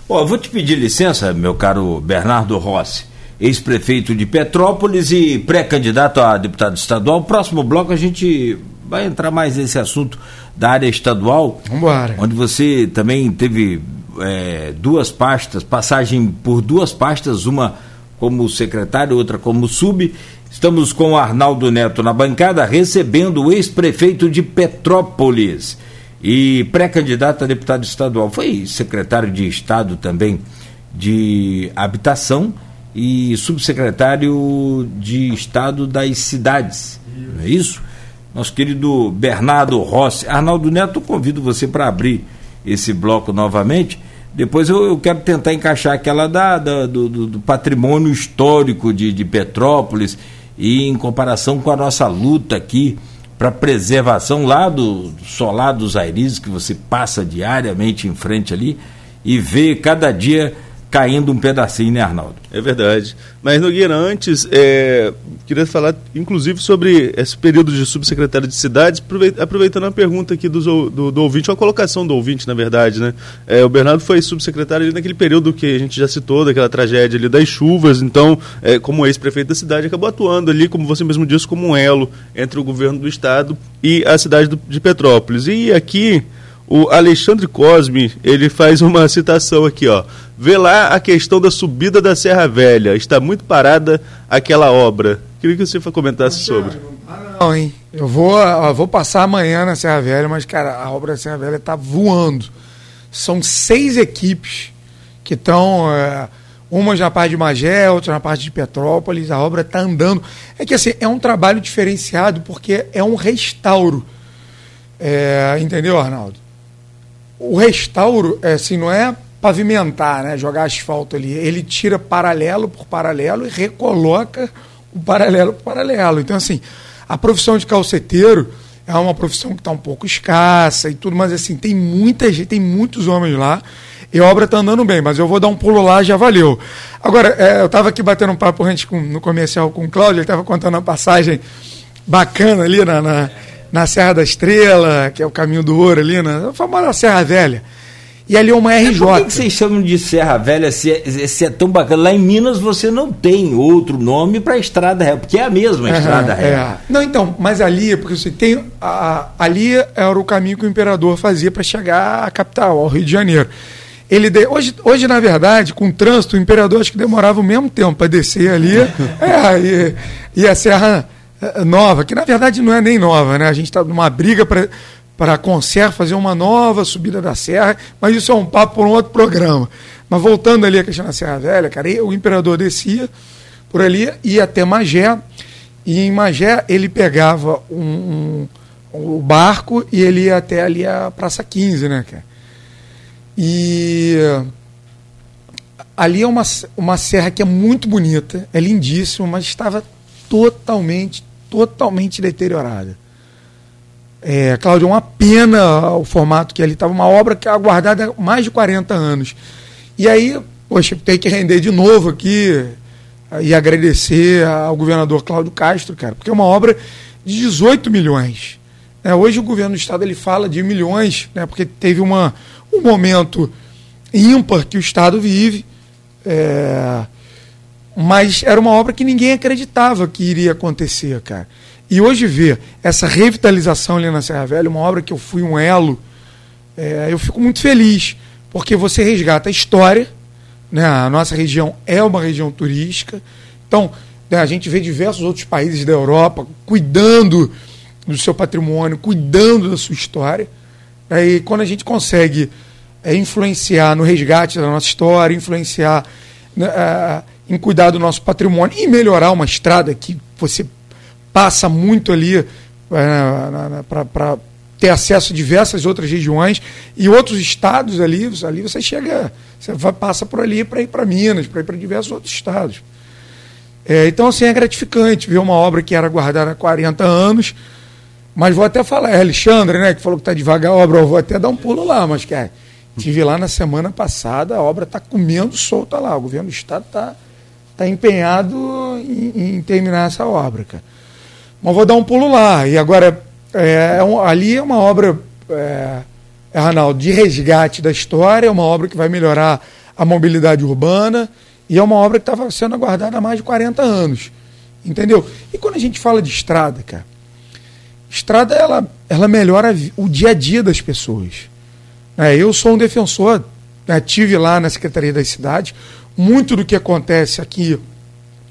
Vou te pedir licença, meu caro Bernardo Rossi, ex-prefeito de Petrópolis e pré-candidato a deputado estadual. Próximo bloco a gente vai entrar mais nesse assunto da área estadual. Vambora. Onde você também teve é, duas pastas, passagem por duas pastas, uma como secretário, outra como sub. Estamos com o Arnaldo Neto na bancada, recebendo o ex-prefeito de Petrópolis e pré-candidato a deputado estadual. Foi secretário de Estado também de Habitação e subsecretário de Estado das Cidades. Não é isso? Nosso querido Bernardo Rossi. Arnaldo Neto, convido você para abrir esse bloco novamente. Depois eu, eu quero tentar encaixar aquela da, da do, do, patrimônio histórico de, de Petrópolis e em comparação com a nossa luta aqui para preservação lá do, solar dos Airis, que você passa diariamente em frente ali e vê cada dia caindo um pedacinho, né, Arnaldo? É verdade. Mas, Nogueira, antes, é, queria falar, inclusive, sobre esse período de subsecretário de cidades, aproveitando a pergunta aqui do, do, do ouvinte, a colocação do ouvinte, na verdade, né? É, o Bernardo foi subsecretário naquele período que a gente já citou, daquela tragédia ali das chuvas, então, é, como ex-prefeito da cidade, acabou atuando ali, como você mesmo disse, como um elo entre o governo do estado e a cidade do, de Petrópolis. E aqui o Alexandre Cosme, ele faz uma citação aqui, ó. Vê lá a questão da subida da Serra Velha. Está muito parada aquela obra. Queria que você comentasse sobre. Não, hein? Eu vou, eu vou passar amanhã na Serra Velha, mas, cara, a obra da Serra Velha está voando. São seis equipes que estão. É, umas na parte de Magé, outras na parte de Petrópolis. A obra está andando. É que, assim, é um trabalho diferenciado porque é um restauro. É, entendeu, Arnaldo? O restauro, é, assim, não é pavimentar, né, jogar asfalto ali. Ele tira paralelo por paralelo e recoloca o paralelo por paralelo. Então, assim, a profissão de calceteiro é uma profissão que está um pouco escassa e tudo, mas assim, tem muita gente, tem muitos homens lá. E a obra está andando bem, mas eu vou dar um pulo lá, já valeu. Agora, é, eu estava aqui batendo um papo antes com, no comercial com o Cláudio, ele estava contando uma passagem bacana ali na, na na Serra da Estrela, que é o caminho do ouro ali, na famosa Serra Velha. E ali é uma RJ. Por que, que vocês chamam de Serra Velha se é, se é, tão bacana? Lá em Minas você não tem outro nome para Estrada Ré, porque é a mesma Estrada. É. Não, então, mas ali, porque você tem. A, ali era o caminho que o imperador fazia para chegar à capital, ao Rio de Janeiro. Ele de, hoje, hoje, na verdade, com o trânsito, o imperador acho que demorava o mesmo tempo para descer ali. é, e, e a Serra nova, que na verdade não é nem nova, né? A gente está numa briga para para fazer uma nova subida da serra, mas isso é um papo para um outro programa. Mas voltando ali a questão da Serra Velha, cara, o imperador descia por ali, ia até Magé, e em Magé ele pegava um, um, um barco e ele ia até ali a Praça 15, né, cara? E ali é uma, uma serra que é muito bonita, é lindíssima, mas estava totalmente, totalmente deteriorada. É, Cláudio, é uma pena o formato que ali estava, uma obra que é aguardada há mais de 40 anos. E aí, poxa, tem que render de novo aqui e agradecer ao governador Cláudio Castro, cara, porque é uma obra de 18 milhões. É, hoje o governo do estado ele fala de milhões, né, porque teve uma, um momento ímpar que o estado vive. É, mas era uma obra que ninguém acreditava que iria acontecer, cara. E hoje ver essa revitalização ali na Serra Velha, uma obra que eu fui um elo, é, eu fico muito feliz, porque você resgata a história, né? a nossa região é uma região turística, então né, a gente vê diversos outros países da Europa cuidando do seu patrimônio, cuidando da sua história, né? e quando a gente consegue é, influenciar no resgate da nossa história, influenciar... Né, em cuidar do nosso patrimônio e melhorar uma estrada que você passa muito ali é, para ter acesso a diversas outras regiões e outros estados ali, ali você chega, você vai, passa por ali para ir para Minas, para ir para diversos outros estados. É, então, assim, é gratificante ver uma obra que era guardada há 40 anos, mas vou até falar, é Alexandre, né, que falou que está devagar a obra, eu vou até dar um pulo lá, mas que é, tive lá na semana passada, a obra está comendo solta lá, o governo do estado está está empenhado em, em, terminar essa obra, cara. Mas vou dar um pulo lá. E agora, é, é um, ali é uma obra, é, é, Arnaldo, de resgate da história, é uma obra que vai melhorar a mobilidade urbana e é uma obra que estava sendo aguardada há mais de 40 anos. Entendeu? E quando a gente fala de estrada, cara, estrada ela, ela melhora o dia a dia das pessoas. É, eu sou um defensor, né, tive lá na Secretaria das Cidades, muito do que acontece aqui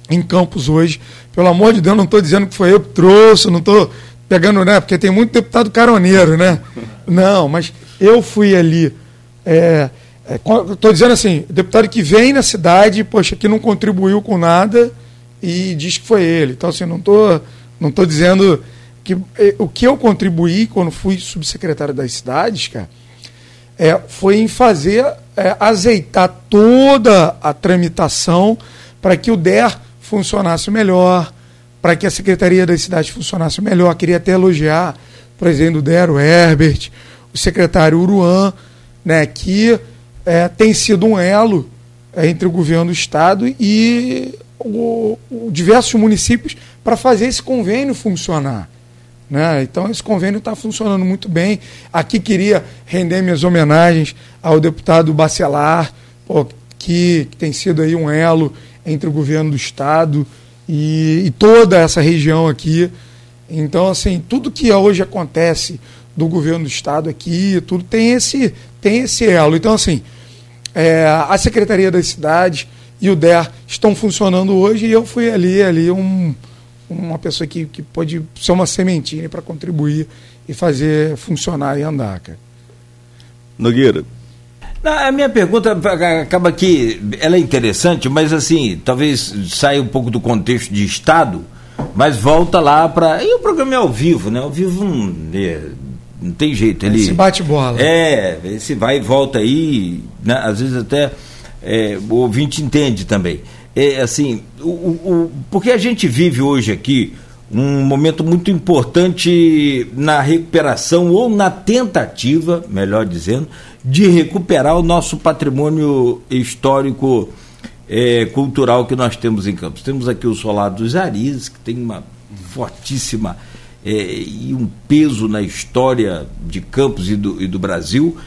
em Campos hoje, pelo amor de Deus, não estou dizendo que foi eu que trouxe, não estou pegando, né? Porque tem muito deputado caroneiro, né? Não, mas eu fui ali. Estou é, é, dizendo assim, deputado que vem na cidade, poxa, que não contribuiu com nada e diz que foi ele. Então, assim, não estou não tô dizendo que é, o que eu contribuí quando fui subsecretário das cidades, cara, é, foi em fazer, é, azeitar toda a tramitação para que o DER funcionasse melhor, para que a Secretaria das Cidades funcionasse melhor. Queria até elogiar o presidente do DER, o Herbert, o secretário Uruan, né, que é, tem sido um elo entre o governo do estado e o, o diversos municípios para fazer esse convênio funcionar. Né? Então esse convênio está funcionando muito bem. Aqui queria render minhas homenagens ao deputado Bacelar, pô, que, que, tem sido aí um elo entre o governo do estado e, e, toda essa região aqui. Então, assim, tudo que hoje acontece do governo do estado aqui, tudo tem esse, tem esse elo. Então, assim, é, a Secretaria das Cidades e o DER estão funcionando hoje e eu fui ali, ali um, uma pessoa que, que pode ser uma sementinha para contribuir e fazer funcionar e andar, cara. Nogueira. Não, a minha pergunta acaba que ela é interessante, mas assim, talvez saia um pouco do contexto de Estado, mas volta lá para. E o programa é ao vivo, né? Ao vivo não, é, não tem jeito. Ele, esse bate-bola. É, esse vai e volta aí, né? às vezes até é, o ouvinte entende também é, assim, o, o, porque a gente vive hoje aqui um momento muito importante na recuperação ou na tentativa, melhor dizendo, de recuperar o nosso patrimônio histórico é, cultural que nós temos em Campos. Temos aqui o Solar dos Aris, que tem uma fortíssima é, e um peso na história de Campos e do, e do Brasil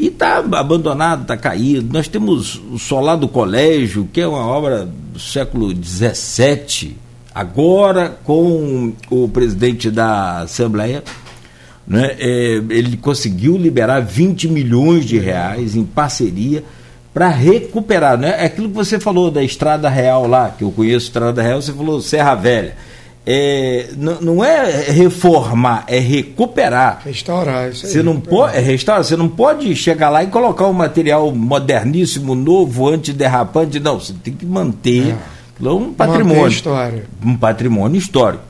e está abandonado, está caído. Nós temos o Solar do Colégio, que é uma obra do século XVII, agora com o presidente da Assembleia. Né, é, ele conseguiu liberar 20 milhões de reais em parceria para recuperar. Né? É aquilo que você falou da Estrada Real lá, que eu conheço Estrada Real, você falou Serra Velha é, não é reformar, é recuperar. Restaurar, isso aí. Você não pode, é restaurar, você não pode chegar lá e colocar um material moderníssimo, novo, antiderrapante, não, você tem que manter é. um patrimônio. história. Um patrimônio histórico.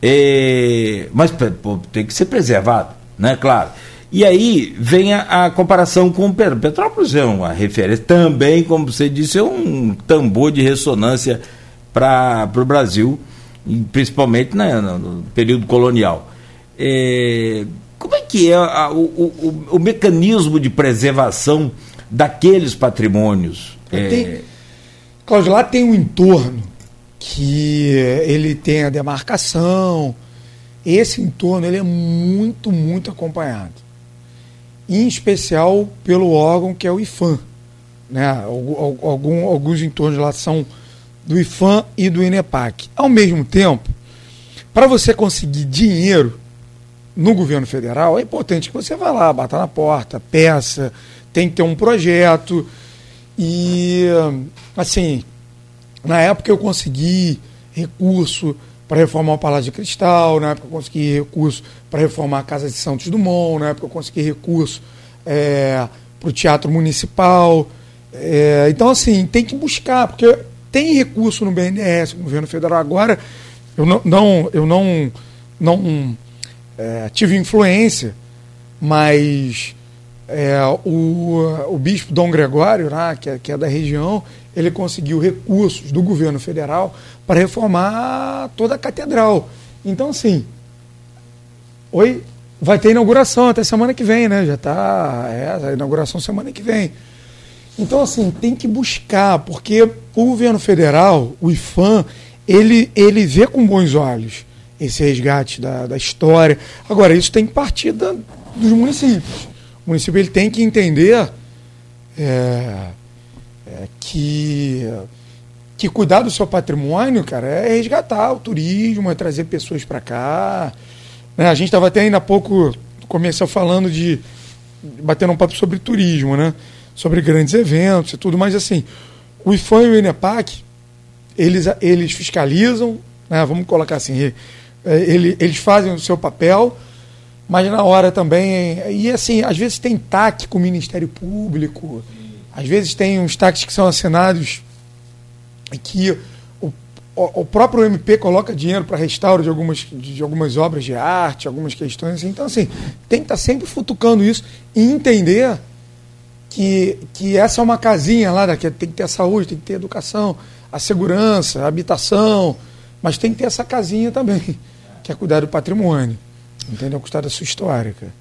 É, mas pô, tem que ser preservado, né? Claro. E aí vem a, a comparação com o Petrópolis, é uma referência. Também, como você disse, é um tambor de ressonância para o Brasil principalmente né, no período colonial. É, como é que é a, o, o, o, mecanismo de preservação daqueles patrimônios? É... Tem, Cláudio, lá tem um entorno que ele tem a demarcação. Esse entorno ele é muito, muito acompanhado. Em especial pelo órgão que é o IFAM. Né? Algum, alguns entornos lá são do IFAM e do INEPAC. Ao mesmo tempo, para você conseguir dinheiro no governo federal, é importante que você vá lá, bata na porta, peça, tem que ter um projeto. E, assim, na época eu consegui recurso para reformar o Palácio de Cristal, na época eu consegui recurso para reformar a Casa de Santos Dumont, na época eu consegui recurso é, para o Teatro Municipal. É, então, assim, tem que buscar, porque tem recurso no BNDES, no governo federal agora. Eu não, não eu não, não é, tive influência, mas é, o, o bispo Dom Gregório, né, que, é, que é da região, ele conseguiu recursos do governo federal para reformar toda a catedral. Então, assim, oi, vai ter inauguração até semana que vem, né? Já está é, a inauguração semana que vem. Então, assim, tem que buscar, porque o governo federal, o IFAM, ele, ele vê com bons olhos esse resgate da, da história. Agora, isso tem que partir da, dos municípios. O município ele tem que entender é, é, que, que cuidar do seu patrimônio, cara, é resgatar o turismo, é trazer pessoas para cá. Né? A gente estava até ainda há pouco, começou falando de, batendo um papo sobre turismo, né? Sobre grandes eventos e tudo, mas assim, o IFAM e o INEPAC, eles, eles fiscalizam, né, vamos colocar assim, ele, eles fazem o seu papel, mas na hora também, e assim, às vezes tem TAC com o Ministério Público, às vezes tem uns TACs que são assinados que o, o próprio MP coloca dinheiro para restauro de algumas, de algumas obras de arte, algumas questões assim. Então, assim, tem que estar tá sempre futucando isso e entender que, que essa é uma casinha lá, que tem que ter a saúde, tem que ter a educação, a segurança, a habitação, mas tem que ter essa casinha também, que é cuidar do patrimônio, entendeu? Cuidar da sua história. Cara.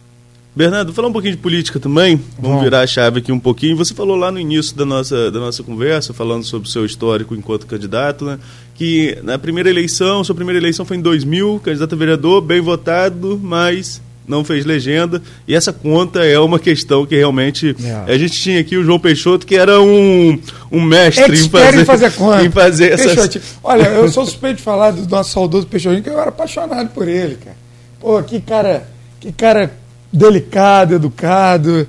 Bernardo, falar um pouquinho de política também. Vamos Bom. virar a chave aqui um pouquinho. Você falou lá no início da nossa, da nossa conversa, falando sobre o seu histórico enquanto candidato, né? Que na primeira eleição, sua primeira eleição foi em 2000, candidato a vereador, bem votado, mas não fez legenda. E essa conta é uma questão que realmente. É. A gente tinha aqui o João Peixoto, que era um, um mestre em fazer, em fazer conta. Em fazer essas... Olha, eu sou suspeito de falar do nosso saudoso Peixotinho, que eu era apaixonado por ele, cara. Pô, que cara, que cara delicado, educado.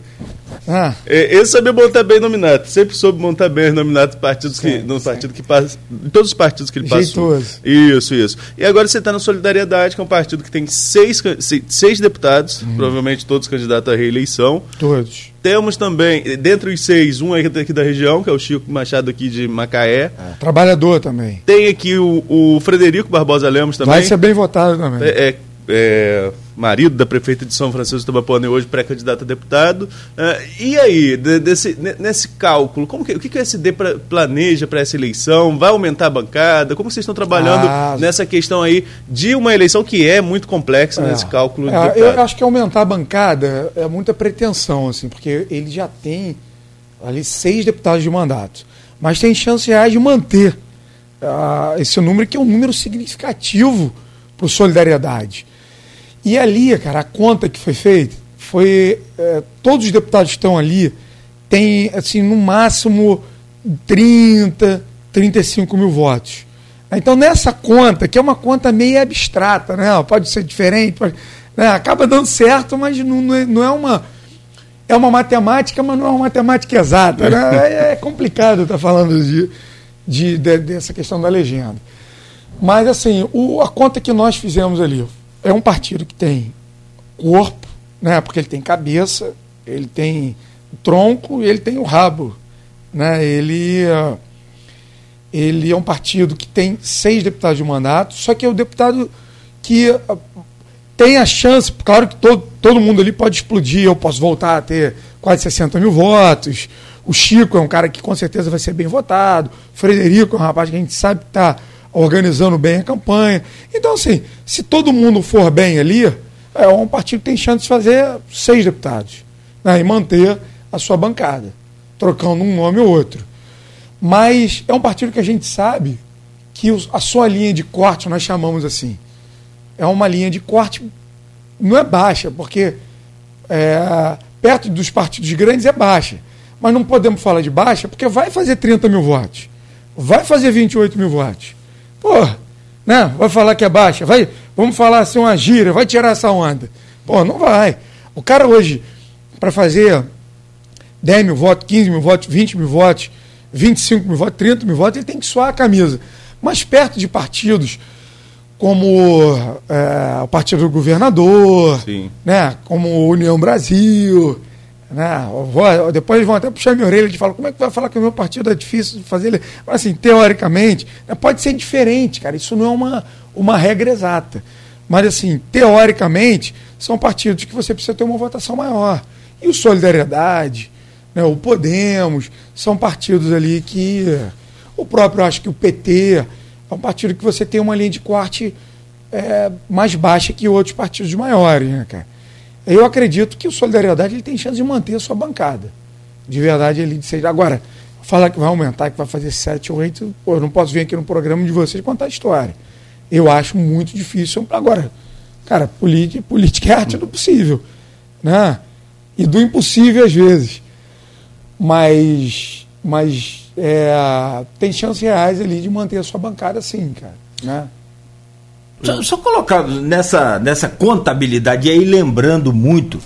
Ah. É, ele sabia montar bem nominato, sempre soube montar bem nominato partidos que, no partido que passa, em todos os partidos que ele passou. Jeitoso. Isso, isso. E agora você está na Solidariedade, que é um partido que tem seis, seis deputados, uhum. provavelmente todos candidatos à reeleição. Todos. Temos também, dentre os seis, um aqui da região, que é o Chico Machado aqui de Macaé. É. Trabalhador também. Tem aqui o, o, Frederico Barbosa Lemos também. Vai ser bem votado também. É, é é, marido da prefeita de São Francisco do Bapuane, hoje pré-candidato a deputado. Uh, e aí, de, desse, nesse cálculo, como que, o que, que o SD pra, planeja para essa eleição? Vai aumentar a bancada? Como vocês estão trabalhando ah, nessa questão aí de uma eleição que é muito complexa é, nesse cálculo? É, eu acho que aumentar a bancada é muita pretensão, assim, porque ele já tem ali seis deputados de mandato, mas tem chances reais de manter uh, esse número, que é um número significativo para Solidariedade. E ali, cara, a conta que foi feita foi. É, todos os deputados que estão ali têm, assim, no máximo 30, 35 mil votos. Então, nessa conta, que é uma conta meio abstrata, né? pode ser diferente, pode, né? acaba dando certo, mas não, não, é, não, é, uma. É uma matemática, mas não é uma matemática exata. Né? É, é complicado estar falando de, de, de, dessa questão da legenda. Mas, assim, o, a conta que nós fizemos ali é um partido que tem corpo, né? Porque ele tem cabeça, ele tem tronco e ele tem o rabo, né? Ele ele é um partido que tem seis deputados de mandato, só que é o deputado que ah, tem a chance, claro que todo, todo mundo ali pode explodir, eu posso voltar a ter quase 60 mil votos. O Chico é um cara que com certeza vai ser bem votado. O Frederico é um rapaz que a gente sabe que está organizando bem a campanha. Então, assim, se todo mundo for bem ali, é um partido que tem chance de fazer seis deputados né, e manter a sua bancada, trocando um nome ou outro. Mas é um partido que a gente sabe que a sua linha de corte, nós chamamos assim, é uma linha de corte, não é baixa, porque é, perto dos partidos grandes é baixa. Mas não podemos falar de baixa porque vai fazer 30 mil votos, vai fazer 28 mil votos. Pô, né? Vai falar que é baixa, vai, vamos falar assim uma gira, vai tirar essa onda. Pô, não vai. O cara hoje, para fazer 10 mil votos, 15 mil votos, 20 mil votos, 25 mil votos, 30 mil votos, ele tem que suar a camisa. Mas perto de partidos como é, o Partido do Governador, Sim. né, como União Brasil, né? Vou, depois vão até puxar minha orelha e falar como é que vai falar que o meu partido é difícil de fazer. Mas, assim, teoricamente, né, pode ser diferente, cara. Isso não é uma, uma regra exata. Mas, assim, teoricamente, são partidos que você precisa ter uma votação maior. E o Solidariedade, né, o Podemos, são partidos ali que. O próprio, acho que o PT é um partido que você tem uma linha de corte é, mais baixa que outros partidos maiores, né, cara? Eu acredito que o Solidariedade ele tem chance de manter a sua bancada. De verdade, ele seja. Agora, falar que vai aumentar, que vai fazer 7 ou 8, pô, eu não posso vir aqui no programa de vocês contar a história. Eu acho muito difícil. Agora, cara, política, política é arte do possível. Né? E do impossível às vezes. Mas, mas é, tem chances reais ali de manter a sua bancada sim, cara. Né? Só, só colocar nessa, nessa contabilidade, e aí lembrando muito,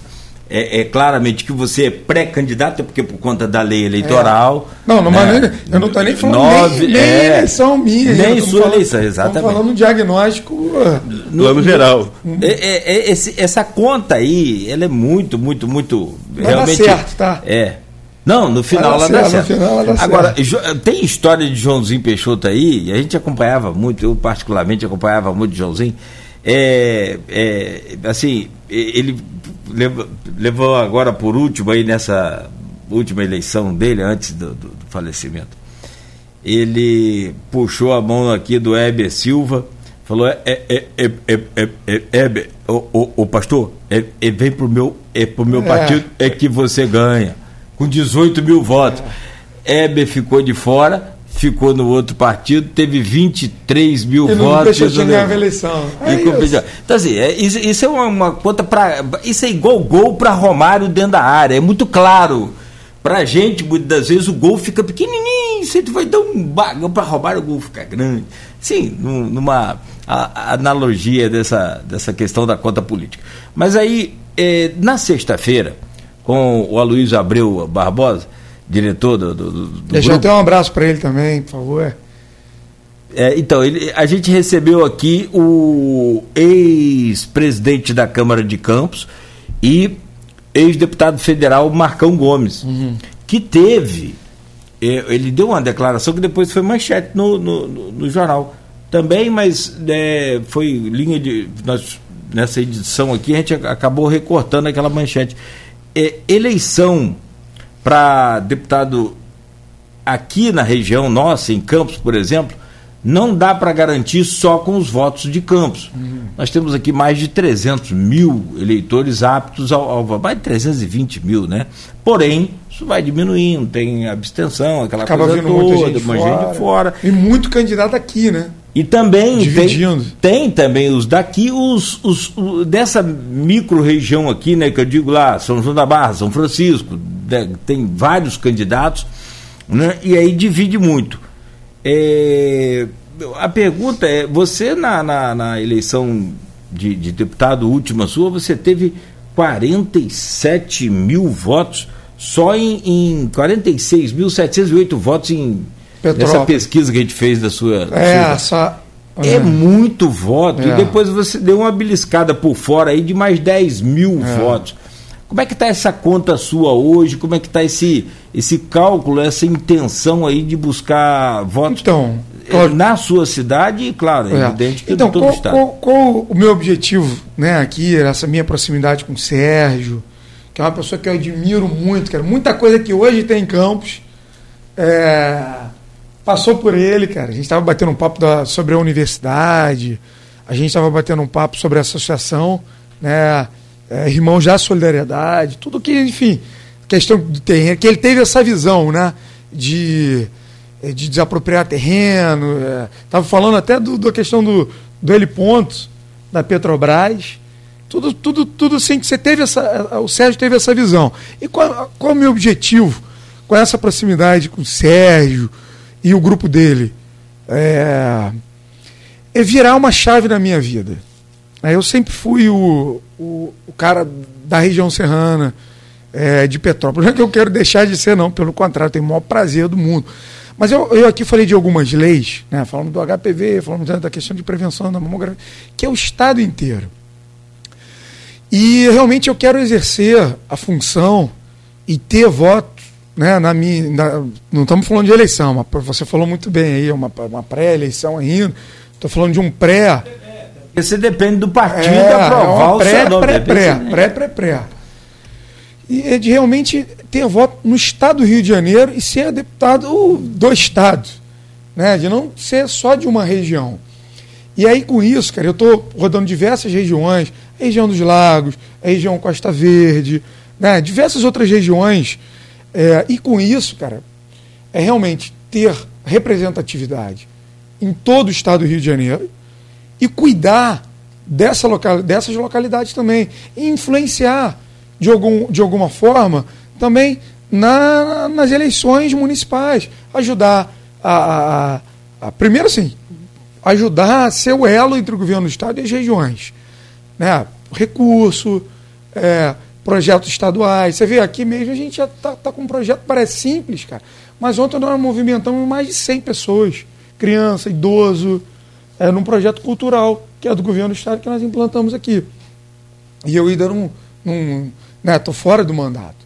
é, é, claramente que você é pré-candidato, é porque por conta da lei eleitoral. É. Não, não né? eu não estou nem falando Nove, nem, nem é, eleição minha. Nem sua falando, eleição, exatamente. Estamos falando um diagnóstico. No plano geral. É, é, é, esse, essa conta aí, ela é muito, muito, muito. Vai realmente, dar certo, tá? É. Não, no final ela dá certo. Final, Agora, certo. tem história de Joãozinho Peixoto aí, a gente acompanhava muito, eu particularmente acompanhava muito Joãozinho. É, é, assim, ele levou agora por último aí nessa última eleição dele, antes do, do, do falecimento. Ele puxou a mão aqui do Heber Silva, falou: é, é, é, Heber, o, pastor, vem pro meu, é, pro meu partido, é que você ganha com 18 mil votos. Heber ficou de fora, ficou no outro partido, teve 23 mil e votos. Não deixou de ganhar a eleição. É então, assim, é, isso, isso, é uma, uma conta para. Isso é igual gol para Romário dentro da área, é muito claro. Pra gente, muitas das vezes, o gol fica pequenininho, você vai dar um bagão para Romário, o gol fica grande. Sim, numa a, a analogia dessa, dessa questão da conta política. Mas aí, é, na sexta-feira, com o Aloysio Abreu Barbosa, diretor do, do, do Deixa grupo. até um abraço para ele também, por favor. É, então, ele, a gente recebeu aqui o ex-presidente da Câmara de Campos e ex-deputado federal Marcão Gomes, uhum. que teve, é, ele deu uma declaração que depois foi manchete no, no, no, no jornal também, mas é, foi linha de. Nós, nessa edição aqui a gente acabou recortando aquela manchete. É, eleição para deputado aqui na região nossa, em Campos, por exemplo, não dá para garantir só com os votos de Campos. Uhum. Nós temos aqui mais de 300 mil eleitores aptos ao, ao mais de 320 mil, né? Porém, isso vai diminuindo, tem abstenção, aquela Acaba coisa toda, muita gente, fora. gente fora. E muito candidato aqui, né? E também tem, tem, também os daqui, os, os, os dessa micro região aqui, né, que eu digo lá, São João da Barra, São Francisco, né, tem vários candidatos, né, e aí divide muito. É, a pergunta é, você na, na, na eleição de, de, deputado última sua, você teve 47 mil votos, só em, em 46.708 votos em Petrópolis. Essa pesquisa que a gente fez da sua. É, sua... É, é muito voto. É. E depois você deu uma beliscada por fora aí de mais 10 mil é. votos. Como é que está essa conta sua hoje? Como é que está esse, esse cálculo, essa intenção aí de buscar votos então, é, na sua cidade e, claro, é, evidente que então, todo qual, o estado. Qual, qual o meu objetivo né, aqui, essa minha proximidade com o Sérgio, que é uma pessoa que eu admiro muito, cara. Muita coisa que hoje tem em Campos. É, passou por ele, cara. A gente estava batendo um papo da, sobre a universidade, a gente estava batendo um papo sobre a associação, né? É, Irmãos da Solidariedade, tudo que, enfim, questão de terreno, que ele teve essa visão, né? De, de desapropriar terreno. Estava é, falando até do, da questão do, do heliponto da Petrobras. Tudo, tudo, tudo assim que você teve essa. O Sérgio teve essa visão. E qual, qual é o meu objetivo com essa proximidade com o Sérgio? E o grupo dele é, é virar uma chave na minha vida. Eu sempre fui o, o, o cara da região serrana, é, de Petrópolis. Não é que eu quero deixar de ser, não, pelo contrário, tenho o maior prazer do mundo. Mas eu, eu aqui falei de algumas leis, né, falando do HPV, falando da questão de prevenção da mamografia, que é o Estado inteiro. E realmente eu quero exercer a função e ter voto né, na minha, na, não estamos falando de eleição, mas você falou muito bem aí, uma, uma pré-eleição ainda. Estou falando de um pré. Você depende do partido é, aprovar é o pré, seu pré, pré, pré, pré, pré. E é de realmente ter voto no estado do Rio de Janeiro e ser deputado do estado, né, de não ser só de uma região. E aí com isso, cara, eu estou rodando diversas regiões, a região dos Lagos, a região Costa Verde, né, diversas outras regiões é, e com isso, cara, é realmente ter representatividade em todo o estado do Rio de Janeiro e cuidar dessa local, dessas localidades também. E influenciar de, algum, de alguma forma também na, nas eleições municipais. Ajudar a, a, a, Primeiro, assim, ajudar a ser o elo entre o governo do estado e as regiões. Né? Recurso, é, projetos estaduais. Você vê, aqui mesmo a gente já está tá com um projeto, parece simples, cara. Mas ontem nós movimentamos mais de 100 pessoas, criança, idoso, é, num projeto cultural, que é do governo do estado, que nós implantamos aqui. E eu ainda não. não né, tô fora do mandato.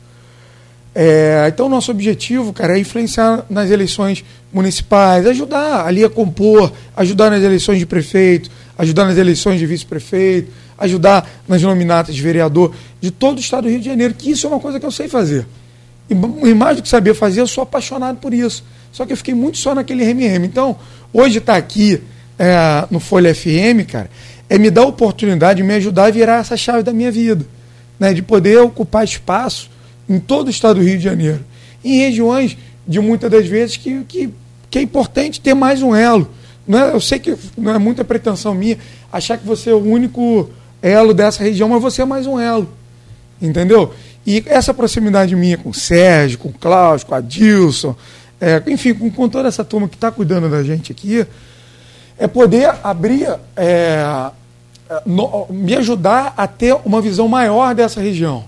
É, então, nosso objetivo, cara, é influenciar nas eleições municipais, ajudar ali a compor, ajudar nas eleições de prefeito, ajudar nas eleições de vice-prefeito, ajudar nas nominatas de vereador de todo o estado do Rio de Janeiro, que isso é uma coisa que eu sei fazer. E, mais do que saber fazer, eu sou apaixonado por isso. Só que eu fiquei muito só naquele reme-reme. Então, hoje está aqui é, no Folha FM, cara, é me dar a oportunidade de me ajudar a virar essa chave da minha vida. Né? De poder ocupar espaço em todo o estado do Rio de Janeiro. Em regiões de muitas das vezes que, que, que é importante ter mais um elo. Não é, eu sei que não é muita pretensão minha achar que você é o único elo dessa região, mas você é mais um elo. Entendeu? E essa proximidade minha com o Sérgio, com o Cláudio, com a Dilson, é, enfim, com, com, toda essa turma que está cuidando da gente aqui, é poder abrir, é, no, me ajudar a ter uma visão maior dessa região.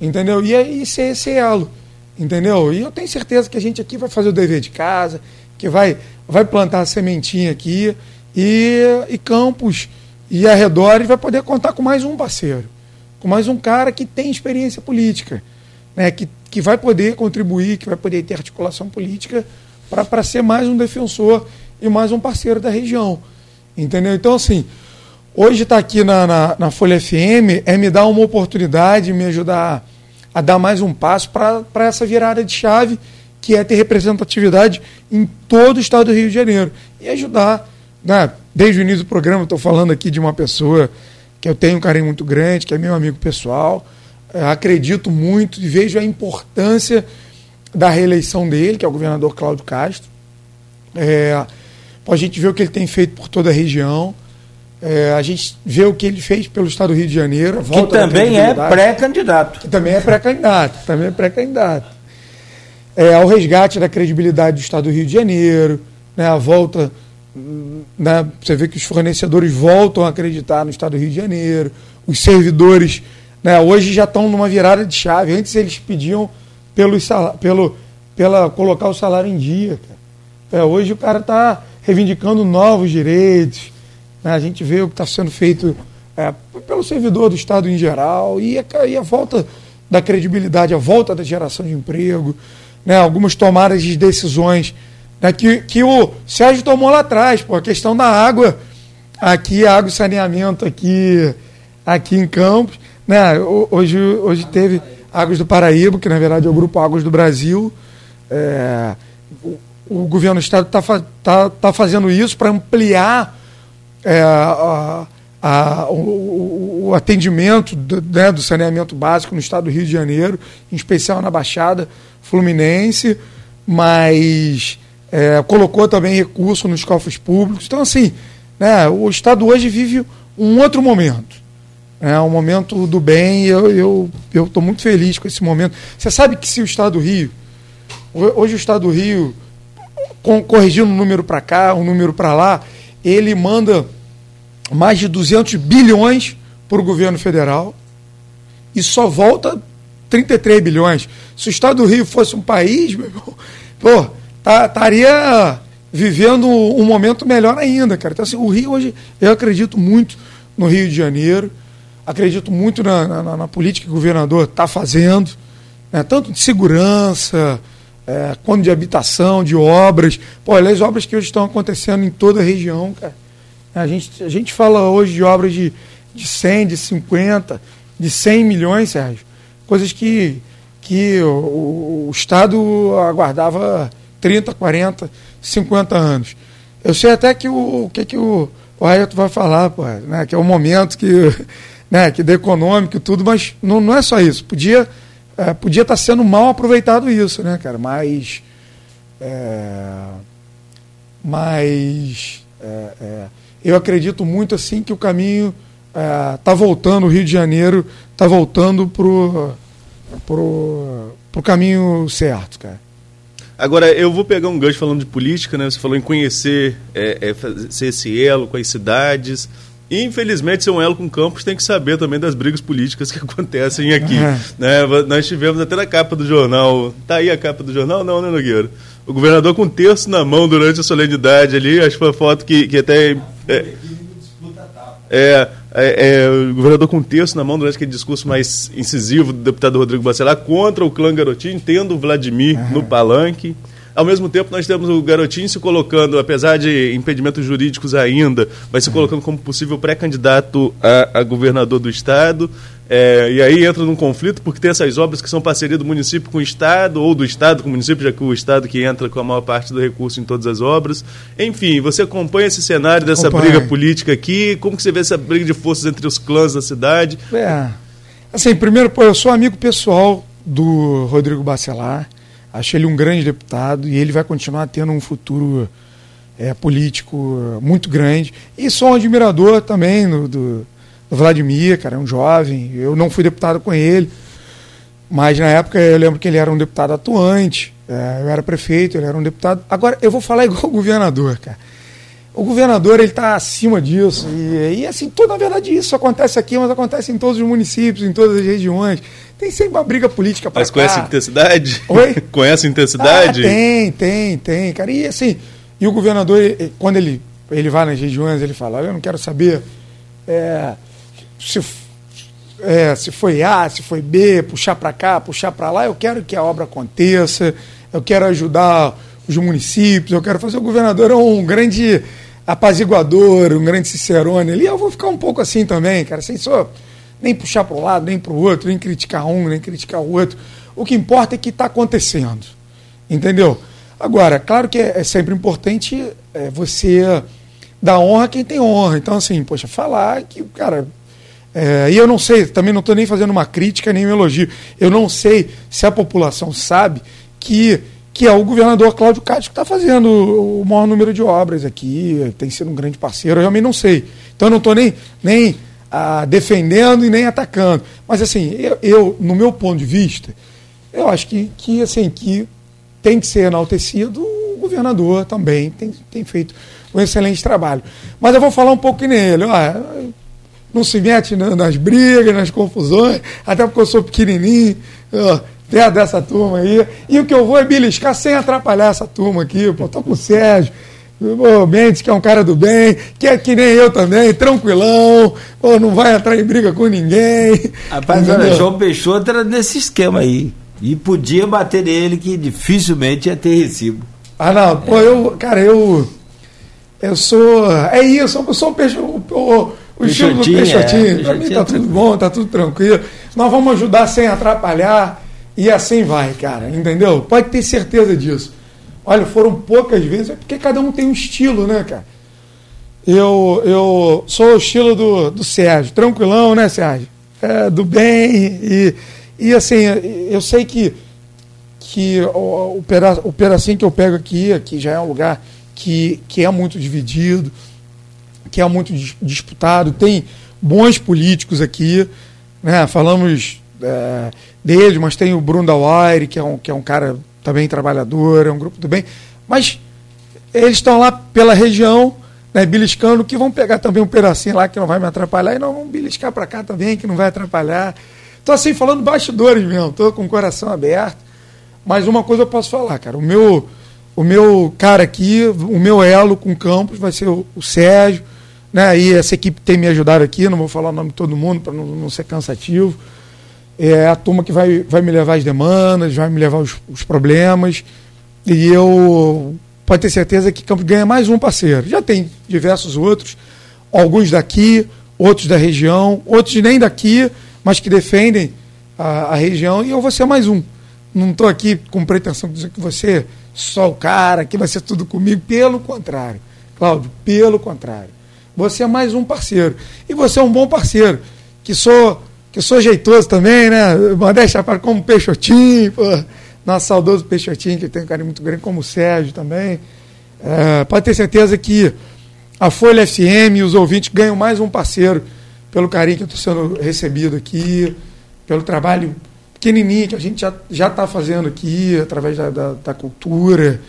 Entendeu? E aí ser esse elo. Entendeu? E eu tenho certeza que a gente aqui vai fazer o dever de casa, que vai, vai plantar a sementinha aqui e, e Campos e arredores vai poder contar com mais um parceiro com mais um cara que tem experiência política, né, que, que vai poder contribuir, que vai poder ter articulação política para ser mais um defensor e mais um parceiro da região. Entendeu? Então, assim, hoje estar tá aqui na, na, na, Folha FM é me dar uma oportunidade, me ajudar a dar mais um passo para essa virada de chave, que é ter representatividade em todo o estado do Rio de Janeiro. E ajudar, né? desde o início do programa, estou falando aqui de uma pessoa que eu tenho um carinho muito grande, que é meu amigo pessoal. É, acredito muito e vejo a importância da reeleição dele, que é o governador Cláudio Castro. É, a gente vê o que ele tem feito por toda a região. É, a gente vê o que ele fez pelo estado do Rio de Janeiro. Que também é pré-candidato. Que também é pré-candidato. Também é pré-candidato. É, ao resgate da credibilidade do estado do Rio de Janeiro, né, a volta né, você vê que os fornecedores voltam a acreditar no Estado do Rio de Janeiro, os servidores né, hoje já estão numa virada de chave. Antes eles pediam pelo, pelo pela colocar o salário em dia. É, hoje o cara está reivindicando novos direitos. Né, a gente vê o que está sendo feito é, pelo servidor do Estado em geral e a, e a, volta da credibilidade, a volta da geração de emprego, né, algumas tomadas de decisões né, que, que o Sérgio tomou lá atrás, pô, a questão da água, aqui, água e saneamento aqui, aqui em Campos. Né, hoje, hoje teve Águas do Paraíba, que na verdade é o Grupo Águas do Brasil. É, o, o, governo do Estado está tá, tá fazendo isso para ampliar é, a, a, o, o, atendimento do, né, do saneamento básico no estado do Rio de Janeiro, em especial na Baixada Fluminense, mas é, colocou também recurso nos cofres públicos. Então, assim, né, o Estado hoje vive um outro momento. É um momento do bem eu estou muito feliz com esse momento. Você sabe que se o Estado do Rio, hoje o Estado do Rio, corrigindo um número para cá, um número para lá, ele manda mais de 200 bilhões para o governo federal e só volta 33 bilhões. Se o Estado do Rio fosse um país, meu irmão, estaria tá, vivendo um momento melhor ainda, cara. Então, assim, o Rio hoje, eu acredito muito no Rio de Janeiro, acredito muito na, na, na política que o governador está fazendo, né, tanto de segurança, é, quanto de habitação, de obras. Pô, as obras que hoje estão acontecendo em toda a região, cara. A gente, a gente fala hoje de obras de, de 100, de 50, de 100 milhões, Sérgio. Coisas que, que o, o Estado aguardava 30, 40, 50 anos. Eu sei até que o, o que, que o, o Ayrton vai falar, pô, né, que é o momento que, né, que da econômico e tudo, mas não, não é só isso. Podia é, podia estar tá sendo mal aproveitado isso, né, cara? Mas. É, mas. É, é eu acredito muito assim que o caminho está é, voltando, o Rio de Janeiro está voltando pro, pro, pro caminho certo, cara. Agora, eu vou pegar um gancho falando de política, né? Você falou em conhecer, é, é, ser esse elo com as cidades. Infelizmente, ser um elo com campos tem que saber também das brigas políticas que acontecem aqui. Uhum. Né? Nós tivemos até na capa do jornal. Tá aí a capa do jornal? Não, né, Nogueira? O governador com um terço na mão durante a solenidade ali. Acho que foi uma foto que, que até. É, é, é, é, o governador com um terço na mão durante aquele discurso mais incisivo do deputado Rodrigo Bacelar contra o clã Garotinho, tendo o Vladimir uhum. no palanque. Ao mesmo tempo, nós temos o Garotinho se colocando, apesar de impedimentos jurídicos ainda, vai se colocando como possível pré-candidato a, a, governador do Estado. É, e aí entra num conflito, porque tem essas obras que são parceria do município com o Estado, ou do Estado com o município, já que o Estado que entra com a maior parte do recurso em todas as obras. Enfim, você acompanha esse cenário dessa Acompanhe. briga política aqui? Como que você vê essa briga de forças entre os clãs da cidade? É. Assim, primeiro, pô, eu sou amigo pessoal do Rodrigo Bacelar. Acho ele um grande deputado e ele vai continuar tendo um futuro é, político muito grande. E sou um admirador também do, do, do Vladimir, cara, é um jovem. Eu não fui deputado com ele, mas na época eu lembro que ele era um deputado atuante. É, eu era prefeito, ele era um deputado. Agora, eu vou falar igual o governador, cara. O governador ele está acima disso e, e assim, tudo, na verdade isso acontece aqui, mas acontece em todos os municípios, em todas as regiões. Tem sempre uma briga política para Mas conhece a intensidade? Oi? conhece a intensidade? Ah, tem, tem, tem, cara. E assim, e o governador, quando ele, ele vai nas regiões, ele fala, eu não quero saber é, se, é, se foi A, se foi B, puxar para cá, puxar para lá, eu quero que a obra aconteça, eu quero ajudar os municípios, eu quero fazer o governador é um grande apaziguador, um grande cicerone ali, eu vou ficar um pouco assim também, cara, sem só nem puxar para um lado, nem para o outro, nem criticar um, nem criticar o outro. O que importa é que está acontecendo, entendeu? Agora, claro que é, é sempre importante é, você dar honra a quem tem honra. Então, assim, poxa, falar que, cara, é, e eu não sei, também não estou nem fazendo uma crítica nem um elogio. Eu não sei se a população sabe que que é o governador Cláudio Castro que está fazendo o maior número de obras aqui, tem sido um grande parceiro, eu realmente não sei. Então eu não estou nem, nem defendendo e nem atacando. Mas assim, eu, eu, no meu ponto de vista, eu acho que, que, assim, que tem que ser enaltecido o governador também, tem, tem feito um excelente trabalho. Mas eu vou falar um pouco nele, ó, não se mete nas brigas, nas confusões, até porque eu sou pequenininho. Perto dessa turma aí. E o que eu vou é beliscar sem atrapalhar essa turma aqui. Pô, tô com o Sérgio. O Mendes, que é um cara do bem, que é que nem eu também, tranquilão, pô, não vai entrar em briga com ninguém. Rapaz, olha, João Peixoto era nesse esquema aí. E podia bater nele que dificilmente ia ter recibo. Ah, não, pô, eu, cara, eu. Eu sou. É isso, eu sou o peixe. O, o, estilo do Peixotinho. É, pra mim tá é tudo bom, tá tudo tranquilo. Nós vamos ajudar sem atrapalhar. E assim vai, cara, entendeu? Pode ter certeza disso. Olha, foram poucas vezes, é porque cada um tem um estilo, né, cara? Eu, eu sou o estilo do, do Sérgio, tranquilão, né, Sérgio? É, do bem, e, e assim, eu sei que, que o, o, peda o pedacinho que eu pego aqui, aqui já é um lugar que, que é muito dividido, que é muito disputado, tem bons políticos aqui, né? Falamos é, deles, mas tem o Bruno Dawire, que é um, que é um cara também trabalhador, é um grupo do bem. Mas eles estão lá pela região, né, beliscando, que vão pegar também um pedacinho lá que não vai me atrapalhar, e não vão beliscar para cá também, que não vai atrapalhar. Estou assim, falando bastidores mesmo, estou com o coração aberto. Mas uma coisa eu posso falar, cara, o meu, o meu cara aqui, o meu elo com o campus vai ser o, o Sérgio, né, e essa equipe tem me ajudado aqui, não vou falar o nome de todo mundo para não, não ser cansativo é a turma que vai, vai me levar as demandas, vai me levar os, os problemas. E eu pode ter certeza que Campos ganha mais um parceiro. Já tem diversos outros, alguns daqui, outros da região, outros nem daqui, mas que defendem a, a região, e eu vou ser mais um. Não estou aqui com pretensão de dizer que você é só o cara, que vai ser tudo comigo. Pelo contrário, Cláudio, pelo contrário. Você é mais um parceiro. E você é um bom parceiro, que sou que eu sou jeitoso também, né? Modéstia para como Peixotinho, pô. Nosso saudoso Peixotinho, que tem um carinho muito grande, como o Sérgio também. É, pode ter certeza que a Folha FM e os ouvintes ganham mais um parceiro pelo carinho que eu estou sendo recebido aqui, pelo trabalho pequenininho que a gente já está fazendo aqui, através da, da, da cultura.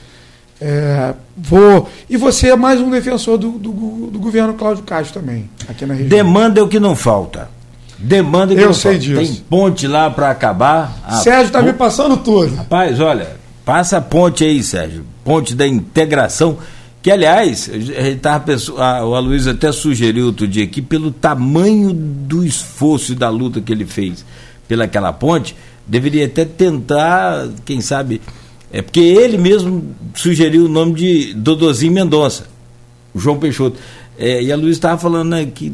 É, vou E você é mais um defensor do, do, do governo Cláudio Castro também, aqui na região. Demanda é o que não falta. Demanda que eu sei disso. Tem ponte lá para acabar. Ah, Sérgio está me passando tudo. Rapaz, olha, passa a ponte aí, Sérgio. Ponte da integração. Que, aliás, a, o Aloysio até sugeriu outro dia aqui, pelo tamanho do esforço e da luta que ele fez pelaquela ponte, deveria até tentar, quem sabe, É porque ele mesmo sugeriu o nome de Dodozinho Mendonça, o João Peixoto. É, e a Luiz estava falando né, que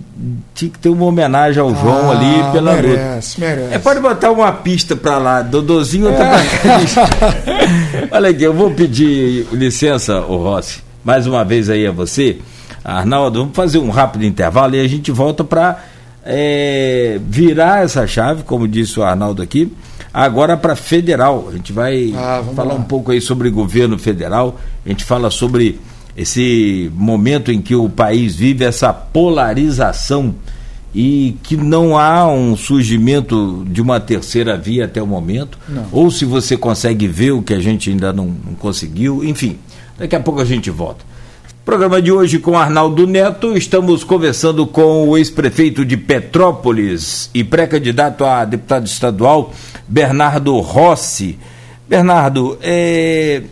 tinha que ter uma homenagem ao João Ah, ali pela merece, luta. merece. É, pode botar uma pista para lá, Dodozinho É. pra Olha aqui, eu vou pedir licença, o Rossi, mais uma vez aí a você, Arnaldo, vamos fazer um rápido intervalo e a gente volta para virar essa chave, como disse o Arnaldo aqui, agora para federal. A gente vai Ah, falar lá. um pouco aí sobre governo federal, a gente fala sobre esse momento em que o país vive essa polarização e que não há um surgimento de uma terceira via até o momento, Não. ou se você consegue ver o que a gente ainda não, não conseguiu, enfim, daqui a pouco a gente volta. Programa de hoje com Arnaldo Neto, estamos conversando com o ex-prefeito de Petrópolis e pré-candidato a deputado estadual, Bernardo Rossi. Bernardo, é,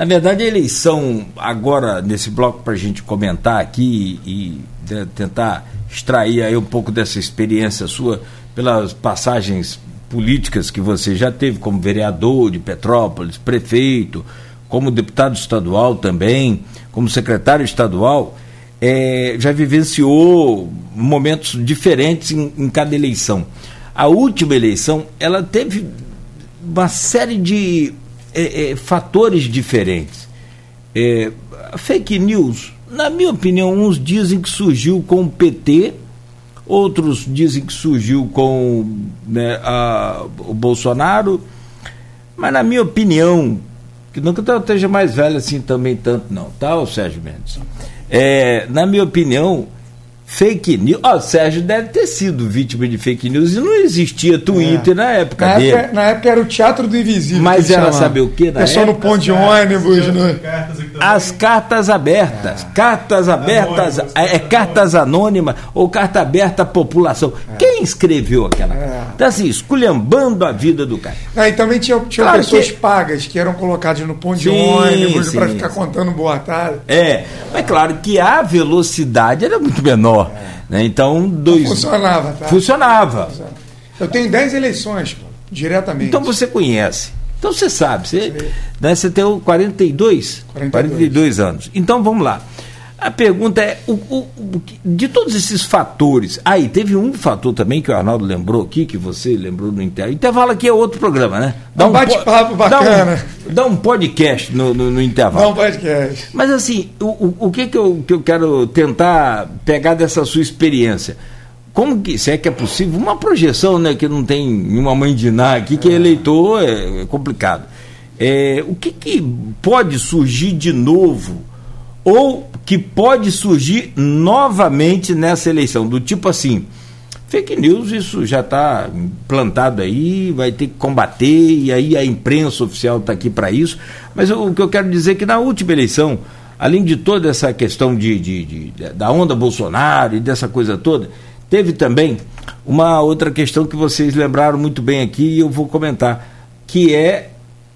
na verdade, a eleição, agora, nesse bloco, para a gente comentar aqui e, de- tentar extrair aí um pouco dessa experiência sua pelas passagens políticas que você já teve como vereador de Petrópolis, prefeito, como deputado estadual também, como secretário estadual, eh, já vivenciou momentos diferentes em, em cada eleição. A última eleição, ela teve uma série de eh, eh, fatores diferentes. É, fake news, na minha opinião, uns dizem que surgiu com o PT, outros dizem que surgiu com né, a- o Bolsonaro, mas na minha opinião, que nunca eu esteja mais velho assim também tanto não, tá, Sérgio Mendes? É, na minha opinião, fake news, ó, o Sérgio deve ter sido vítima de fake news e não existia Twitter na época Na dele. época, na época era o Teatro do Invisível. Mas era saber o quê na Pessoal no ponto de ônibus. No... As cartas abertas, cartas abertas, Anônimas, é, é cartas anônimas ou carta aberta à população. Quem escreveu aquela? É. Então, assim, esculhambando a vida do cara. Ah, e também tinha, tinha Claro pessoas que- pagas que eram colocadas no ponto de Sim, ônibus sim, para ficar sim. contando boa tarde. É, mas claro que a velocidade era muito menor. Né? Então, dois. Funcionava, tá? Funcionava. Eu tenho 10 eleições, pô, diretamente. Então você conhece. Então você sabe. Você, né, você tem o 42, 42. 42 anos. Então vamos lá. A pergunta é: o, o- o de todos esses fatores. Aí, teve um fator também que o Arnaldo lembrou aqui, que você lembrou no intervalo. Intervalo aqui é outro programa, né? É um po- bate-papo dá um- bacana. Dá um, podcast no, no, no intervalo. Não podcast. Mas assim, o, o, que, que, eu, que eu quero tentar pegar dessa sua experiência? Como que, se é que é possível, uma projeção, né, que não tem nenhuma mãe de Ná aqui, que é eleitor é, é complicado. É, o que, que pode surgir de novo, ou que pode surgir novamente nessa eleição? Do tipo assim, fake news, isso já está plantado aí, vai ter que combater, e aí a imprensa oficial está aqui para isso. Mas eu- o que eu quero dizer é que na última eleição, além de toda essa questão de, de- de- da onda Bolsonaro e dessa coisa toda, teve também uma outra questão que vocês lembraram muito bem aqui e eu vou comentar, que é,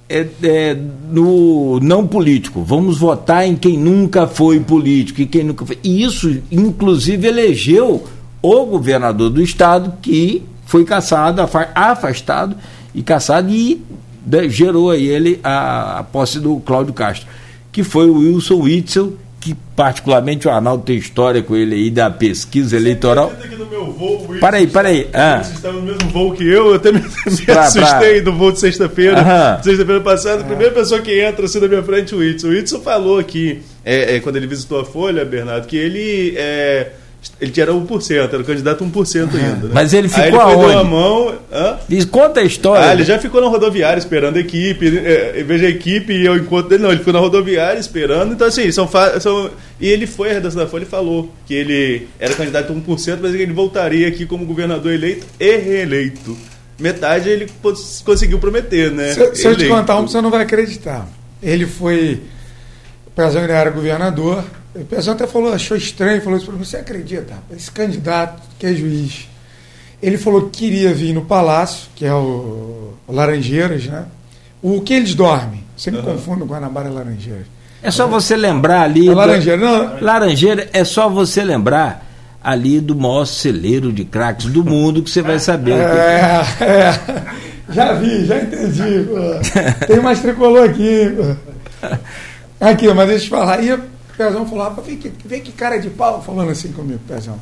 é- é no não político. Vamos votar em quem nunca foi político e quem nunca foi. E isso, inclusive, elegeu o governador do estado que foi caçado, afa- afastado e caçado e né, gerou aí ele a, a posse do Cláudio Castro, que foi o Wilson Witzel, que particularmente o Arnaldo tem história com ele aí da pesquisa eleitoral. Aqui no meu voo, Wilson, Para aí, para aí. Ah. Vocês estavam no mesmo voo que eu, eu até me, me Pra- assustei do voo de sexta-feira. Sexta-feira passada, a primeira pessoa que entra assim na minha frente, o Whitson. O Whitson falou aqui, é, é, quando ele visitou a Folha, Bernardo, que ele. É, ele tinha 1%, era o candidato 1% ainda. Né? Mas ele Aí ficou ele foi, deu aonde? a mão. Hã? Diz, conta a história. Ah, ele já ficou na rodoviária esperando a equipe. É, vez da equipe e eu encontro dele, não, ele ficou na rodoviária esperando. Então, assim, são, fa- são. E ele foi à redação da Folha e falou que ele era candidato a 1%, mas que ele voltaria aqui como governador eleito e reeleito. Metade ele cons- conseguiu prometer, né? Se, se eu te contar um, você não vai acreditar. Ele foi. O Pezão ele era governador. O Pezão até falou, achou estranho, falou isso para mim. Você acredita? Esse candidato que é juiz. Ele falou que queria vir no Palácio, que é o, o Laranjeiras, né? O que eles dormem. Sempre Aham. confundo Guanabara e Laranjeiras. É só você lembrar ali. É do- Laranjeira, não. Laranjeira é só você lembrar ali do maior celeiro de craques do mundo que você vai saber. que- É, é. Já vi, já entendi. Pô. Tem mais tricolor aqui. Pô. Aqui, mas deixa eu te falar. Aí o Pezão falou, rapaz, vem que, que cara de pau falando assim comigo, Pezão.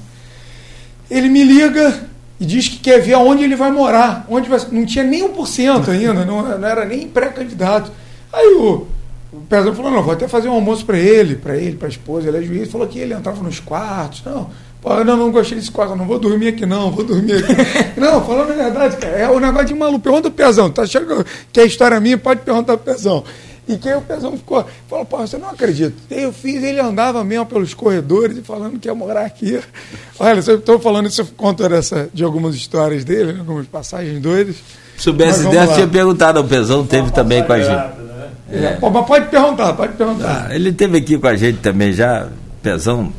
Ele me liga e diz que quer ver aonde ele vai morar. Onde vai, não tinha nem 1% ainda, não, não era nem pré-candidato. Aí o, o Pezão falou, não, vou até fazer um almoço para ele, para ele, para a esposa, ele é juiz. Falou que ele entrava nos quartos. Não, Pô, não, não gostei desse quarto, não vou dormir aqui não, vou dormir aqui. não, falando a verdade, cara, é o um negócio de maluco. Pergunta o Pezão, tá achando que é história minha? Pode perguntar pro Pezão. E que aí o Pezão ficou, falou, pô, você não acredita. Eu fiz, ele andava mesmo pelos corredores e falando que ia morar aqui. Olha, eu estou falando isso conta dessa, de algumas histórias dele, né, algumas passagens doidas. Se soubesse dessa, tinha perguntado ao Pezão, teve também com a gente. Né? É. É. Pô, mas pode perguntar, pode perguntar. Ah, ele teve aqui com a gente também já, Pezão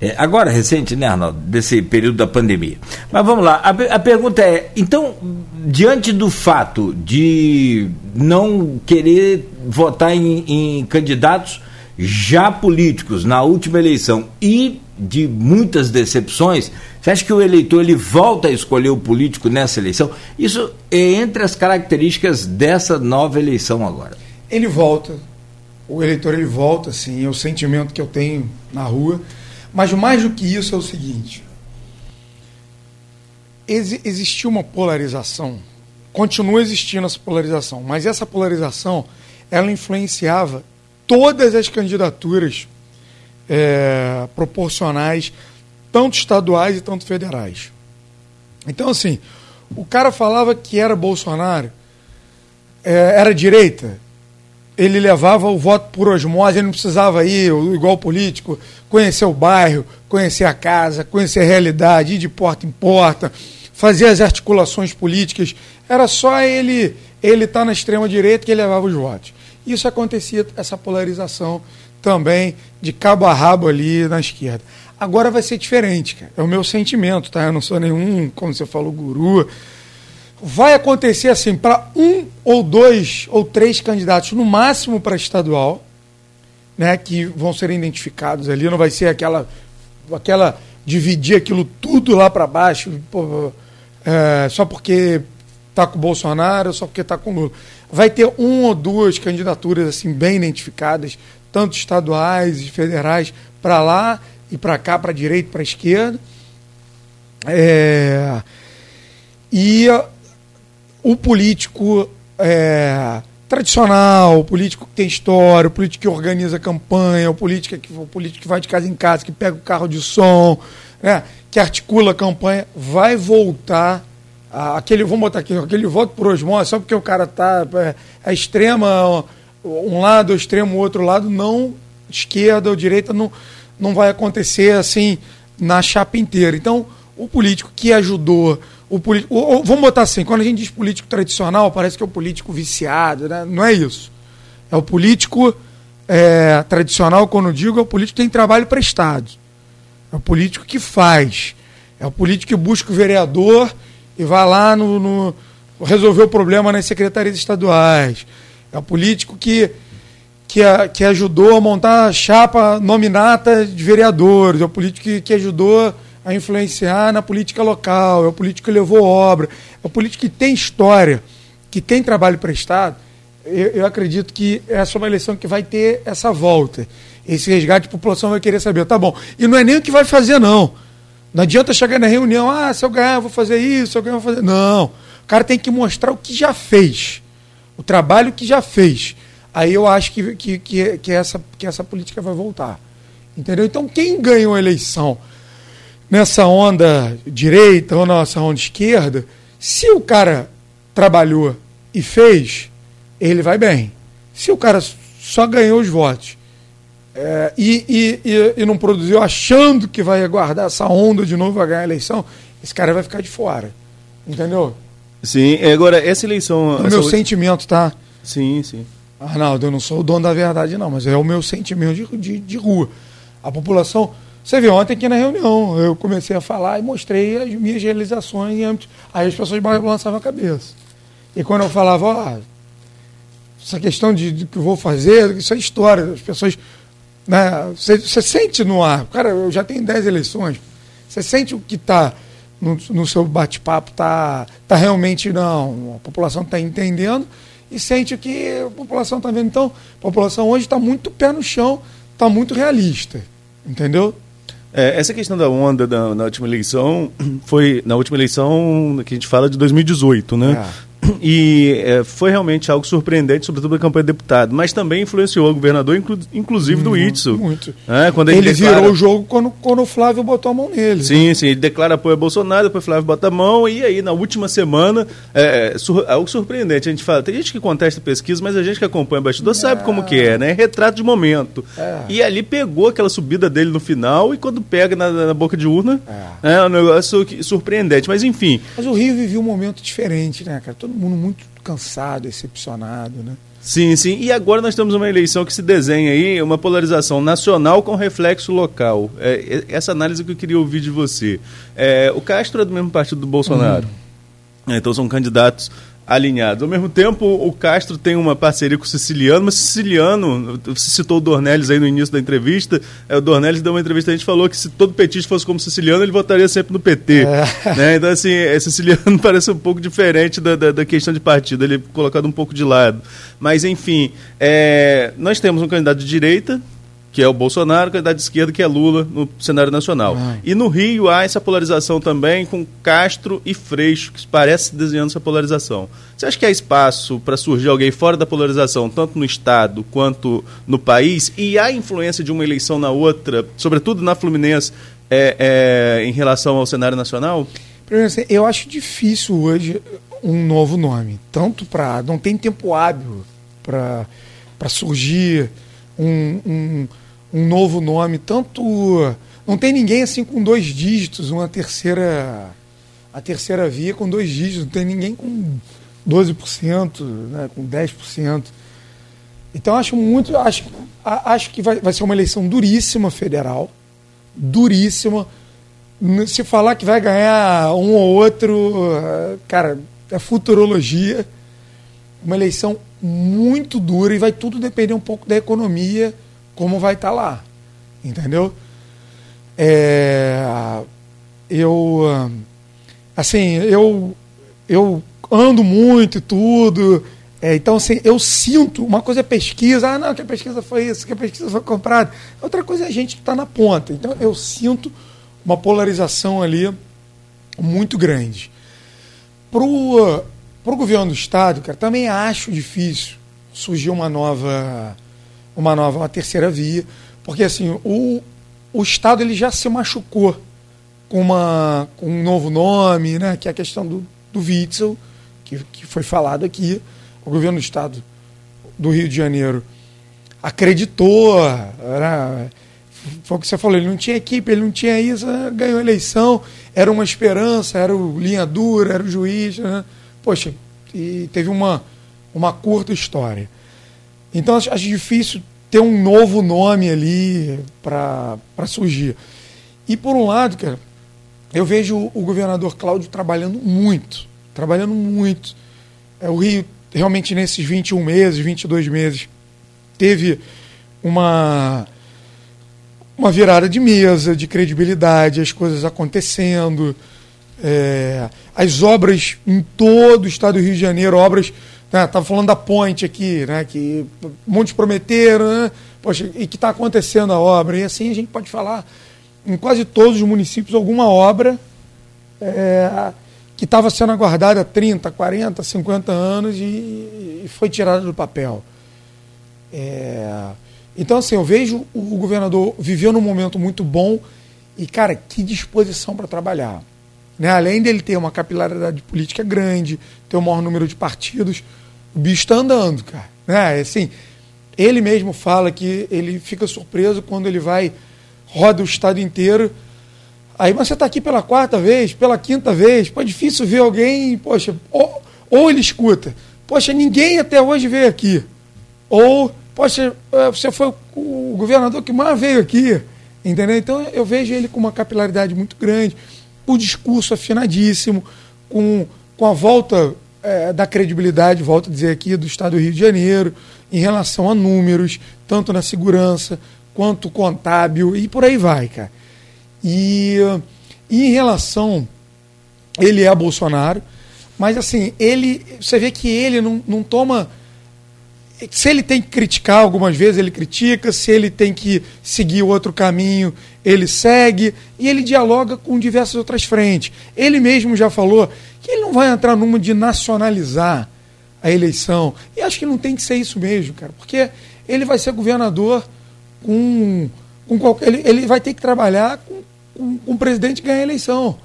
é, agora, recente, né, Arnaldo, desse período da pandemia. Mas vamos lá, a, a, pergunta é: então, diante do fato de não querer votar em, em candidatos já políticos na última eleição e de muitas decepções, você acha que o eleitor ele volta a escolher o político nessa eleição? Isso é entre as características dessa nova eleição agora. Ele volta. O eleitor ele volta, sim. É o sentimento que eu tenho na rua mas mais do que isso é o seguinte: ex existiu uma polarização, continua existindo essa polarização, mas essa polarização ela influenciava todas as candidaturas é, proporcionais, tanto estaduais e tanto federais. Então, assim, o cara falava que era Bolsonaro, é, era direita, ele levava o voto por osmose, ele não precisava ir, igual político, conhecer o bairro, conhecer a casa, conhecer a realidade, ir de porta em porta, fazer as articulações políticas. Era só ele ele estar tá na extrema direita que ele levava os votos. Isso acontecia, essa polarização também de cabo a rabo ali na esquerda. Agora vai ser diferente, cara. É o meu sentimento, tá? Eu não sou nenhum, como você falou, guru vai acontecer assim para um ou dois ou três candidatos no máximo para estadual, né, que vão ser identificados ali, não vai ser aquela aquela dividir aquilo tudo lá para baixo, pô, é, só porque tá com o Bolsonaro, só porque tá com o Lula. Vai ter um ou duas candidaturas assim bem identificadas, tanto estaduais e federais, para lá e para cá, para direita, para esquerda. É, e o político é, tradicional, o político que tem história, o político que organiza campanha, o político que, o político que vai de casa em casa, que pega o carro de som, né, que articula a campanha, vai voltar aquele, vamos botar aqui, aquele voto por osmose, só porque o cara está é, é extrema, um lado, extremo, o outro lado, não, esquerda ou direita, não, não vai acontecer assim na chapa inteira. Então, o político que ajudou o político. Vamos botar assim, quando a gente diz político tradicional, parece que é o político viciado, né? Não é isso. É o político é, tradicional, quando digo, é o político que tem trabalho prestado. É o político que faz. É o político que busca o vereador e vai lá no, no resolver o problema nas secretarias estaduais. É o político que, que, que ajudou a montar a chapa nominata de vereadores. É o político que, que ajudou a influenciar na política local, é o político que levou obra, é o político que tem história, que tem trabalho prestado. Eu, eu acredito que essa é uma eleição que vai ter essa volta. Esse resgate de população vai querer saber, tá bom. E não é nem o que vai fazer, não. Não adianta chegar na reunião, ah, se eu ganhar, eu vou fazer isso, se eu ganhar, eu vou fazer. Não. O cara tem que mostrar o que já fez. O trabalho que já fez. Aí eu acho que, que, que, que, essa, que essa política vai voltar. Entendeu? Então, quem ganhou a eleição nessa onda direita ou nessa onda esquerda, se o cara trabalhou e fez, ele vai bem. Se o cara só ganhou os votos é, e, e, e, e, não produziu achando que vai aguardar essa onda de novo, vai ganhar a eleição, esse cara vai ficar de fora. Entendeu? Sim, agora essa eleição. O meu sentimento, tá? Sim, sim. Arnaldo, eu não sou o dono da verdade, não, mas é o meu sentimento de, de, de rua. A população você viu ontem aqui na reunião, eu comecei a falar e mostrei as minhas realizações em âmbito. Aí as pessoas balançavam a cabeça. E quando eu falava, ó, essa questão de, de que eu vou fazer, isso é história. As pessoas. Né, você, sente no ar, cara, eu já tenho 10 eleições, você sente o que está no, no seu bate-papo tá, tá realmente não, a população está entendendo e sente que a população está vendo. Então, a população hoje está muito pé no chão, está muito realista, entendeu? É, essa questão da onda da, na última eleição foi na última eleição que a gente fala de 2018, né? É. E é, foi realmente algo surpreendente, sobretudo na campanha de deputado, mas também influenciou o governador, inclu inclusive do Itzel. Muito. É, quando ele, ele declara... virou o jogo quando, quando o Flávio botou a mão nele. Sim, sim, ele declara apoio a Bolsonaro, depois o Flávio bota a mão, e aí na última semana, é, é sur algo surpreendente. A gente fala, tem gente que contesta pesquisa, mas a gente que acompanha o bastidor sabe como que é, né? Retrato de momento. É. E ali pegou aquela subida dele no final, e quando pega na, na boca de urna, é. é um negócio surpreendente. Mas enfim. Mas o Rio viveu um momento diferente, né, cara? Todo mundo muito cansado, decepcionado, né? Sim, sim. E agora nós temos uma eleição que se desenha aí, uma polarização nacional com reflexo local. É, essa análise que eu queria ouvir de você. É, o Castro é do mesmo partido do Bolsonaro. Uhum. Então são candidatos alinhados. Ao mesmo tempo, o Castro tem uma parceria com o Siciliano, mas Siciliano, você citou o Dornelles aí no início da entrevista, é, o Dornelles deu uma entrevista, a gente falou que se todo petista fosse como Siciliano, ele votaria sempre no PT. É. Né? Então, assim, é, Siciliano parece um pouco diferente da, da, da, questão de partido, ele é colocado um pouco de lado. Mas, enfim, é, nós temos um candidato de direita, que é o Bolsonaro, candidato de esquerda, que é Lula no cenário nacional. Ah. E no Rio há essa polarização também com Castro e Freixo, que parece desenhando essa polarização. Você acha que há espaço para surgir alguém fora da polarização, tanto no Estado quanto no país? E há influência de uma eleição na outra, sobretudo na Fluminense, é, é, em relação ao cenário nacional? Assim, eu acho difícil hoje um novo nome. Tanto para. Não tem tempo hábil para surgir um, um, um novo nome, tanto não tem ninguém assim com dois dígitos, uma terceira a terceira via com dois dígitos, não tem ninguém com 12%, né, com 10%. Então acho muito, acho, acho que vai, vai ser uma eleição duríssima federal, duríssima. Se falar que vai ganhar um ou outro, cara, é futurologia. Uma eleição muito dura e vai tudo depender um pouco da economia, como vai estar tá lá. Entendeu? É, eu, assim, eu, eu ando muito e tudo. É, então, assim, eu sinto, uma coisa é pesquisa, ah, não, que a pesquisa foi isso, que a pesquisa foi comprada. Outra coisa é a gente que está na ponta. Então, eu sinto uma polarização ali muito grande. Pro para o governo do estado, cara, também acho difícil surgir uma nova, uma nova, uma terceira via, porque assim o, o estado ele já se machucou com uma com um novo nome, né, que é a questão do, do Witzel, que, que foi falado aqui, o governo do estado do Rio de Janeiro acreditou, era, foi o que você falou, ele não tinha equipe, ele não tinha isso, ganhou a eleição, era uma esperança, era o linha dura, era o juiz, né? Poxa, e teve uma, uma curta história. Então acho, acho difícil ter um novo nome ali para surgir. E por um lado, cara, eu vejo o governador Cláudio trabalhando muito, trabalhando muito. É, o Rio, realmente, nesses 21 meses, 22 meses, teve uma, uma virada de mesa, de credibilidade, as coisas acontecendo. É, as obras em todo o estado do Rio de Janeiro, obras. Né, falando da ponte aqui, né, que muitos prometeram, né, poxa, e que está acontecendo a obra. E assim a gente pode falar em quase todos os municípios alguma obra é, que estava sendo aguardada há 30, 40, 50 anos e, e foi tirada do papel. É, então, assim, eu vejo o governador viveu num momento muito bom e, cara, que disposição para trabalhar. Né? Além dele ter uma capilaridade política grande, ter o maior número de partidos, o bicho está andando, cara. Né? Assim, ele mesmo fala que ele fica surpreso quando ele vai, roda o estado inteiro. Aí você está aqui pela quarta vez, pela quinta vez, pô, é difícil ver alguém, poxa, ou, ou ele escuta, poxa, ninguém até hoje veio aqui. Ou, poxa, é, você foi o governador que mais veio aqui. Entendeu? Então eu vejo ele com uma capilaridade muito grande o discurso afinadíssimo, com, com a volta é, da credibilidade, volto a dizer aqui, do Estado do Rio de Janeiro, em relação a números, tanto na segurança quanto contábil, e por aí vai, cara. E, e em relação ele é Bolsonaro, mas assim, ele. Você vê que ele não, não toma. Se ele tem que criticar algumas vezes, ele critica. Se ele tem que seguir outro caminho, ele segue. E ele dialoga com diversas outras frentes. Ele mesmo já falou que ele não vai entrar numa de nacionalizar a eleição. E acho que não tem que ser isso mesmo, cara. Porque ele vai ser governador com. com qualquer, ele, ele vai ter que trabalhar com, com, com o presidente que ganha a eleição.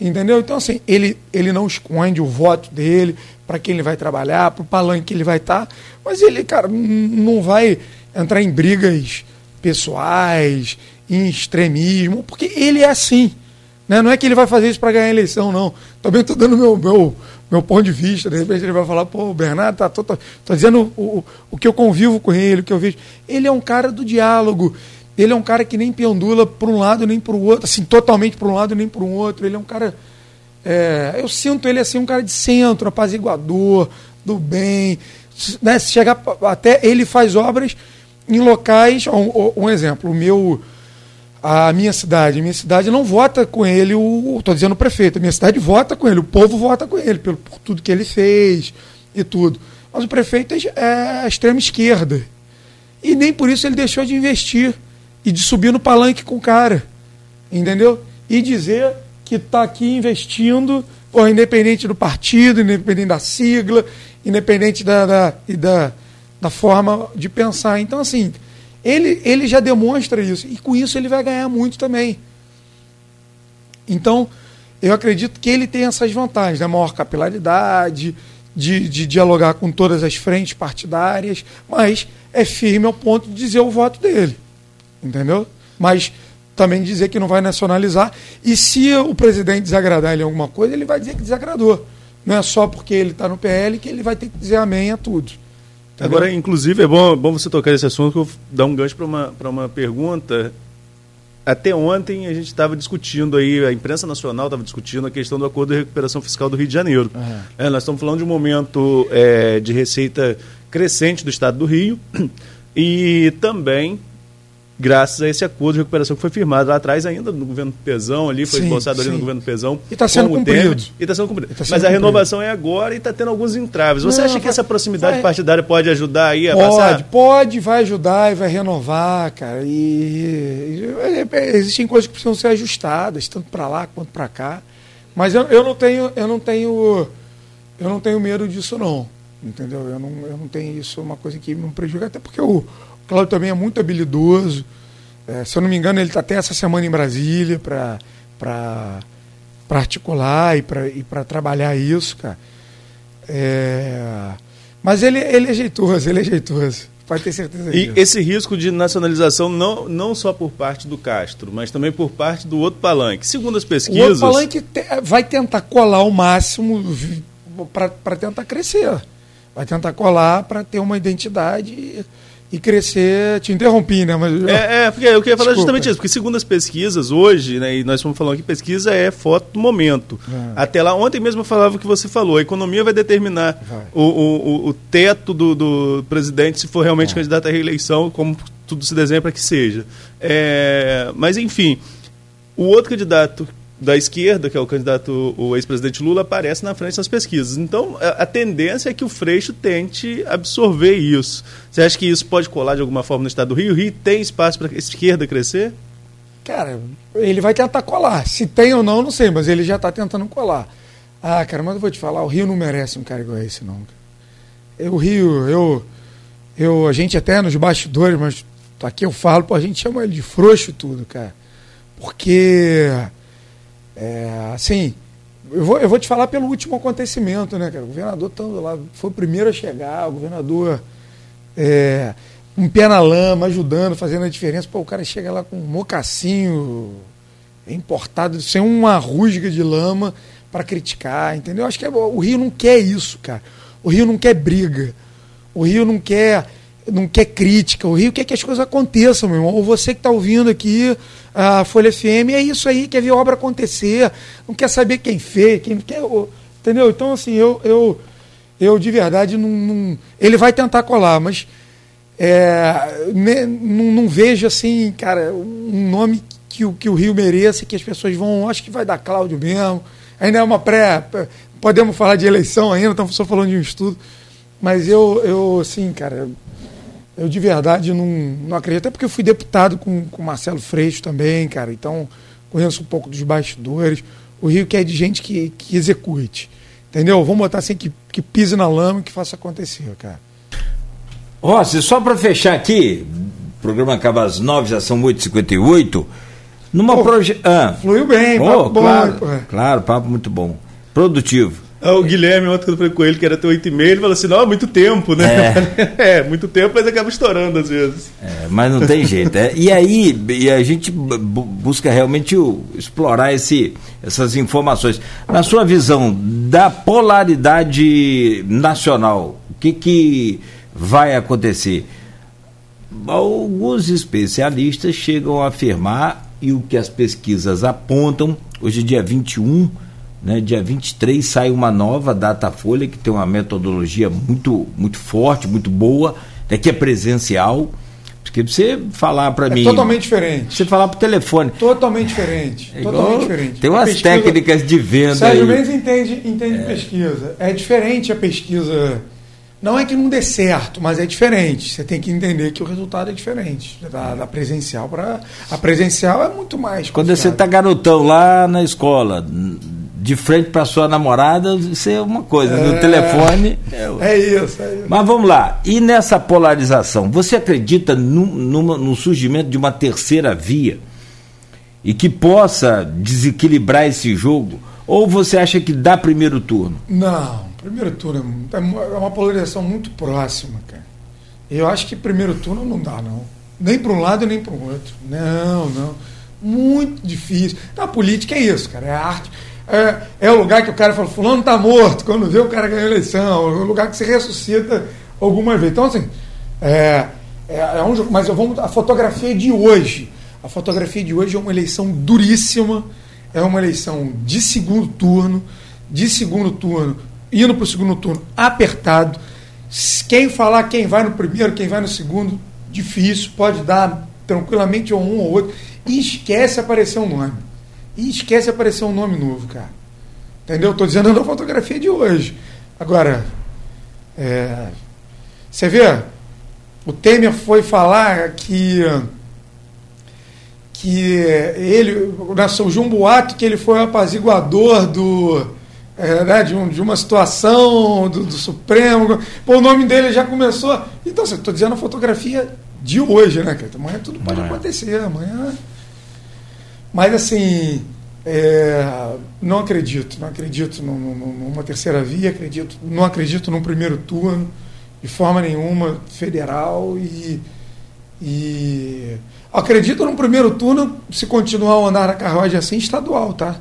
Entendeu? Então, assim, ele, ele não esconde o voto dele, para quem ele vai trabalhar, para o palanque que ele vai estar, tá, mas ele, cara, não vai entrar em brigas pessoais, em extremismo, porque ele é assim. Né? Não é que ele vai fazer isso para ganhar a eleição, não. Também estou dando meu, meu, meu ponto de vista. De repente ele vai falar, pô, o Bernardo tá. Tô, tô, tô dizendo o, o, o que eu convivo com ele, o que eu vejo. Ele é um cara do diálogo. Ele é um cara que nem pendula para um lado nem para o outro, assim, totalmente para um lado nem para o outro. Ele é um cara. É, eu sinto ele assim, um cara de centro, apaziguador, do bem. Né, chegar até ele faz obras em locais. Um, um exemplo, o meu. A minha cidade, a minha cidade não vota com ele. Estou dizendo o prefeito, a minha cidade vota com ele, o povo vota com ele, pelo, por tudo que ele fez e tudo. Mas o prefeito é, é extrema esquerda. E nem por isso ele deixou de investir e de subir no palanque com o cara. Entendeu? E dizer que está aqui investindo, independente do partido, independente da sigla, independente da, da, da, da forma de pensar. Então, assim, ele, ele já demonstra isso. E com isso ele vai ganhar muito também. Então, eu acredito que ele tem essas vantagens, né? maior capilaridade, de, de dialogar com todas as frentes partidárias, mas é firme ao ponto de dizer o voto dele entendeu? Mas também dizer que não vai nacionalizar. E se o presidente desagradar ele em alguma coisa, ele vai dizer que desagradou. Não é só porque ele está no PL que ele vai ter que dizer amém a tudo. Entendeu? Agora, inclusive, é bom, bom você tocar esse assunto, que eu vou dar um gancho para uma, uma pergunta. Até ontem a gente estava discutindo aí, a imprensa nacional estava discutindo a questão do acordo de recuperação fiscal do Rio de Janeiro. Uhum. É, nós estamos falando de um momento é, de receita crescente do estado do Rio e também graças a esse acordo de recuperação que foi firmado lá atrás ainda no governo Pezão ali, foi sim, esboçado ali no governo Pezão. E está sendo cumprido. E está sendo cumprido. Tá sendo Mas a renovação é agora e está tendo alguns entraves. Você Não, acha que essa proximidade vai, partidária pode ajudar aí a pode, passar? Pode, pode, vai ajudar e vai renovar, cara. E, e, e, existem coisas que precisam ser ajustadas, tanto para lá quanto para cá. Mas eu, eu não tenho, eu não tenho, eu não tenho medo disso não. Entendeu? Eu não, eu não tenho isso, uma coisa que me prejudica, até porque o Cláudio também é muito habilidoso. É, se eu não me engano, ele está até essa semana em Brasília para articular e para trabalhar isso, cara. É, mas ele, ele é jeitoso, ele é jeitoso. Pode ter certeza disso. E esse risco de nacionalização não, não só por parte do Castro, mas também por parte do outro palanque. Segundo as pesquisas. O outro palanque te, vai tentar colar o máximo para tentar crescer. Vai tentar colar para ter uma identidade e crescer. Te interrompi, né? Mas, é, é, porque eu queria falar Desculpa. justamente isso, porque segundo as pesquisas, hoje, né, e nós estamos falando que pesquisa é foto do momento. É. Até lá, ontem mesmo eu falava o que você falou, a economia vai determinar vai. O, o, o, teto do, do presidente se for realmente é. candidato à reeleição, como tudo se desenha para que seja. É, mas, enfim, o outro candidato da esquerda, que é o candidato, o ex-presidente Lula, aparece na frente das pesquisas. Então, a, a, tendência é que o Freixo tente absorver isso. Você acha que isso pode colar de alguma forma no estado do Rio? O Rio tem espaço para a esquerda crescer? Cara, ele vai tentar colar. Se tem ou não, não sei, mas ele já está tentando colar. Ah, cara, mas eu vou te falar, o Rio não merece um cara igual esse, não. O Rio, eu, eu, a gente até nos bastidores, mas aqui eu falo, pô, a gente chama ele de frouxo tudo, cara. Porque é, assim, eu vou, eu vou te falar pelo último acontecimento, né, cara? O governador tão lá, foi o primeiro a chegar, o governador é, um pé na lama, ajudando, fazendo a diferença. Pô, o cara chega lá com um mocassinho importado, sem uma rusga de lama para criticar, entendeu? Acho que é, o Rio não quer isso, cara. O Rio não quer briga. O Rio não quer não quer crítica. O Rio quer que as coisas aconteçam, meu irmão. Ou você que está ouvindo aqui a Folha FM, é isso aí, quer ver obra acontecer, não quer saber quem fez, quem quer. Entendeu? Então, assim, eu, eu, eu de verdade não, não Ele vai tentar colar, mas é, ne, não, não, vejo assim, cara, um nome que, que o Rio mereça, que as pessoas vão. Acho que vai dar Cláudio mesmo. ainda é uma pré. Podemos falar de eleição ainda, estamos só falando de um estudo. Mas eu, eu assim, cara, eu de verdade não, não acredito, até porque eu fui deputado com o Marcelo Freixo também, cara, então conheço um pouco dos bastidores. O Rio quer de gente que, que execute. Entendeu? Vamos botar assim que, que pise na lama e que faça acontecer, cara. Rossi, só para fechar aqui, o programa acaba às 9, já são 8h58. Numa projeção. Ah. Fluiu bem, oh, papo claro, bom. Claro, papo muito bom. Produtivo. Ah, o Guilherme, ontem quando eu falei com ele que era até 8 e meio, ele falou assim, não, é muito tempo, né? É. é, muito tempo, mas acaba estourando às vezes. É, mas não tem jeito. É. E aí, e a gente busca realmente o, explorar esse, essas informações. Na sua visão da polaridade nacional, o que, que vai acontecer? Alguns especialistas chegam a afirmar, e o que as pesquisas apontam, hoje dia 21 né, dia 23 sai uma nova Datafolha que tem uma metodologia muito, muito forte, muito boa, né, que é presencial. Porque você falar para é mim. Totalmente diferente. Você falar por telefone. Totalmente diferente. É totalmente diferente. Tem umas pesquisa, técnicas de venda. Sérgio Mendes entende, entende é. pesquisa. É diferente a pesquisa. Não é que não dê certo, mas é diferente. Você tem que entender que o resultado é diferente da, da presencial para a presencial é muito mais. Quando você está garotão lá na escola, de frente para sua namorada, isso é uma coisa. É, no telefone. É, é, isso, é, isso, Mas vamos lá. E nessa polarização, você acredita no, numa, no surgimento de uma terceira via e que possa desequilibrar esse jogo? Ou você acha que dá primeiro turno? Não, primeiro turno é, é uma polarização muito próxima, cara. Eu acho que primeiro turno não dá, não. Nem para um lado nem para o outro. Não, não. Muito difícil. Na política é isso, cara. É arte é, é o lugar que o cara fala, fulano está morto, quando vê o cara ganhou a eleição, é o lugar que se ressuscita alguma vez. Então, assim, é, é, é um jogo. Mas eu vou, a fotografia de hoje. A fotografia de hoje é uma eleição duríssima, é uma eleição de segundo turno, de segundo turno, indo para o segundo turno apertado. Quem falar quem vai no primeiro, quem vai no segundo, difícil, pode dar tranquilamente um ou outro. E esquece aparecer um nome. E esquece aparecer um nome novo, cara. Entendeu? Estou dizendo na fotografia de hoje. Agora, é, você vê, o Temer foi falar que que ele, surgiu um boato que ele foi o apaziguador do, é, né, de, um, de, uma situação do, do, Supremo. Pô, o nome dele já começou. Então, estou dizendo a fotografia de hoje, né, cara? Amanhã tudo pode acontecer. Amanhã mas assim, é, não acredito, não acredito numa terceira via, acredito, não acredito num primeiro turno, de forma nenhuma, federal e, e acredito num primeiro turno, se continuar a andar na carruagem assim, estadual, tá?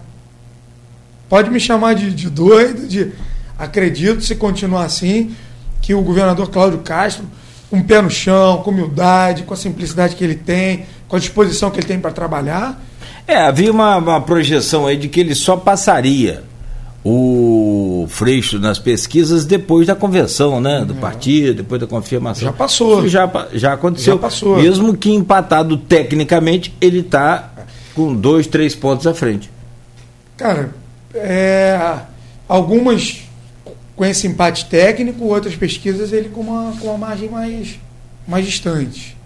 Pode me chamar de, de doido, de acredito, se continuar assim, que o governador Cláudio Castro, com o pé no chão, com humildade, com a simplicidade que ele tem, com a disposição que ele tem para trabalhar, é, havia uma, uma projeção aí de que ele só passaria o Freixo nas pesquisas depois da convenção, né, do é. partido, depois da confirmação. Já passou. Isso já, já aconteceu. Já passou. Mesmo que empatado tecnicamente, ele está com dois, três pontos à frente. Cara, é, algumas com esse empate técnico, outras pesquisas ele com uma, com uma margem mais, mais distante.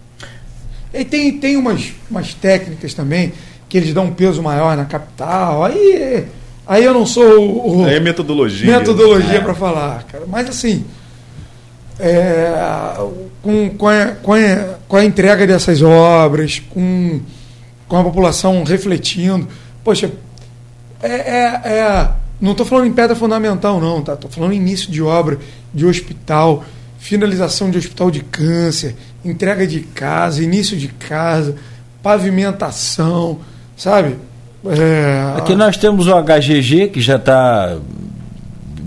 E tem, tem umas, umas técnicas também que eles dão um peso maior na capital. Aí, aí eu não sou o. Aí é metodologia. Metodologia para falar, cara. Mas assim, é, com, com, a, com, a, com a entrega dessas obras, com, com a população refletindo. Poxa, é, é, é não estou falando em pedra fundamental, não, tá? Estou falando em início de obra, de hospital, finalização de hospital de câncer, entrega de casa, início de casa, pavimentação sabe? É... Aqui nós temos o HGG, que já está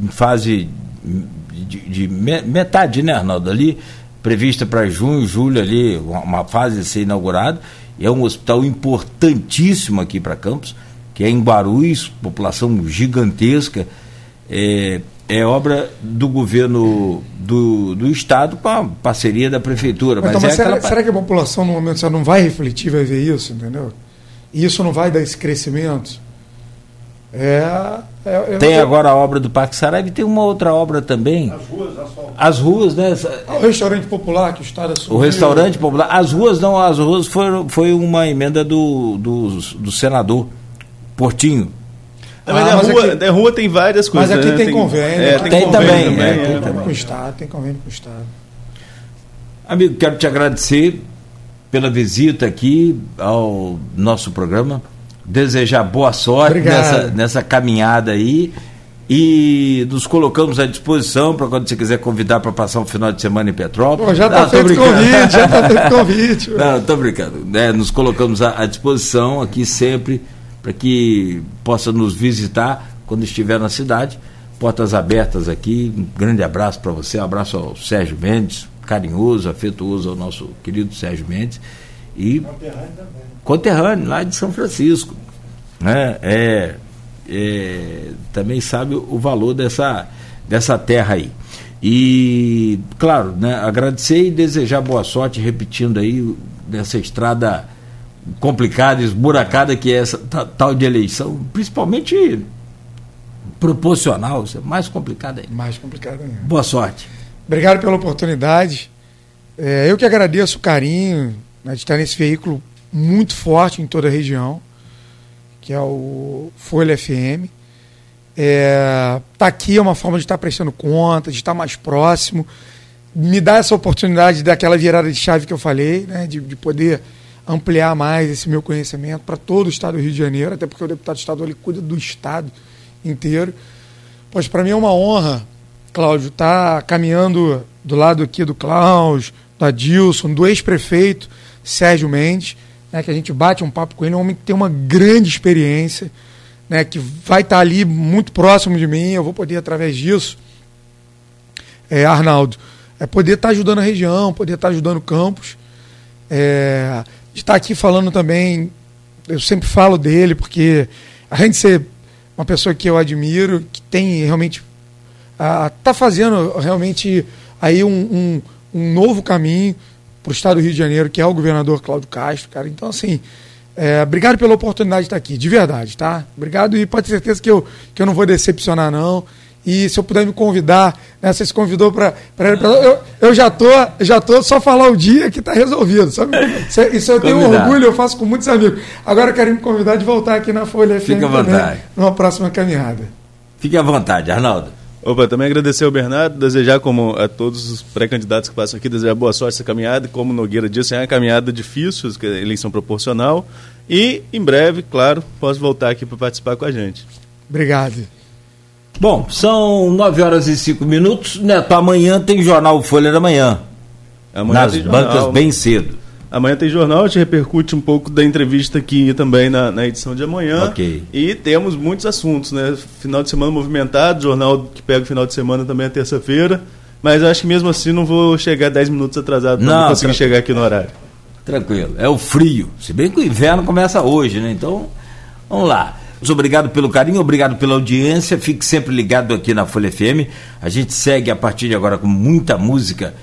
em fase de, de, metade, né, Arnaldo? Ali, prevista para junho, julho, ali, uma fase a ser inaugurada. E é um hospital importantíssimo aqui para Campos, que é em Guarulhos, população gigantesca. É, é obra do governo do, do estado com a parceria da prefeitura. Mas, então, mas é será, aquela... será, que a população no momento não vai refletir, vai ver isso, entendeu? E isso não vai dar esse crescimento? É, É, tem agora a obra do Parque Saraiva e tem uma outra obra também. As ruas, as ruas, né? Ah, o restaurante popular que o Estado assumiu. O restaurante popular. As ruas não, as ruas foi, foi uma emenda do, do, do senador Portinho. ah, mas, a, rua, aqui, a rua tem várias coisas. Mas aqui né? tem, tem, convênio. É, tem, tem convênio também. também, é, tem também. Com o Estado, tem convênio com o Estado. Amigo, quero te agradecer pela visita aqui ao nosso programa. Desejar boa sorte nessa, nessa caminhada aí. E nos colocamos à disposição para quando você quiser convidar para passar um final de semana em Petrópolis. Pô, já está feito convite, já está feito convite. Não, estou brincando. Né? Nos colocamos à, à disposição aqui sempre para que possa nos visitar quando estiver na cidade. Portas abertas aqui. Um grande abraço para você, um abraço ao Sérgio Mendes, carinhoso, afetuoso ao nosso querido Sérgio Mendes. E conterrâneo, conterrâneo lá de São Francisco. Né? É, é, também sabe o valor dessa, dessa terra aí. E, claro, né, agradecer e desejar boa sorte, repetindo aí, nessa estrada complicada, esburacada que é essa tal de eleição, principalmente proporcional, é mais complicada aí. Mais complicada ainda. Boa sorte. Obrigado pela oportunidade. É, eu que agradeço o carinho né, de estar nesse veículo muito forte em toda a região, que é o Folha FM. É, tá aqui é uma forma de estar prestando conta, de estar mais próximo, me dá essa oportunidade daquela virada de chave que eu falei, né, de, de poder ampliar mais esse meu conhecimento para todo o estado do Rio de Janeiro, até porque o deputado estadual cuida do estado inteiro. Pois para mim é uma honra Cláudio, está caminhando do lado aqui do Klaus, do Adilson, do ex-prefeito Sérgio Mendes, né, que a gente bate um papo com ele, um homem que tem uma grande experiência, né, que vai estar tá ali muito próximo de mim, eu vou poder, através disso, é, Arnaldo, é poder estar tá ajudando a região, poder estar tá ajudando o campus, é, estar aqui falando também, eu sempre falo dele, porque a gente ser uma pessoa que eu admiro, que tem realmente está fazendo realmente aí um, um, um novo caminho para o estado do Rio de Janeiro, que é o governador Cláudio Castro, cara. Então, assim, é, obrigado pela oportunidade de estar aqui, de verdade, tá? Obrigado e pode ter certeza que eu, que eu não vou decepcionar, não. E se eu puder me convidar, né, você se convidou para. Eu, eu já tô, já tô só falar o dia que está resolvido. Sabe? Isso eu tenho orgulho, eu faço com muitos amigos. Agora eu quero me convidar de voltar aqui na Folha FM Fica à vontade. numa próxima caminhada. Fique à vontade, Arnaldo. Opa, também agradecer ao Bernardo, desejar, como a todos os pré-candidatos que passam aqui, desejar boa sorte essa caminhada. Como Nogueira disse, é uma caminhada difícil, é eleição proporcional. E, em breve, claro, posso voltar aqui para participar com a gente. Obrigado. Bom, são 9 horas e 5 minutos. Neto, amanhã tem Jornal Folha da Manhã. Amanhã nas bancas jornal. bem cedo. Amanhã tem jornal, a gente repercute um pouco da entrevista aqui também na, na edição de amanhã. E temos muitos assuntos, né? Final de semana movimentado, jornal que pega o final de semana também é terça-feira. Mas acho que mesmo assim não vou chegar 10 minutos atrasado para não, não conseguir chegar aqui no horário. Tranquilo. É o frio. Se bem que o inverno começa hoje, né? Então, vamos lá. Obrigado pelo carinho, obrigado pela audiência. Fique sempre ligado aqui na Folha FM. A gente segue a partir de agora com muita música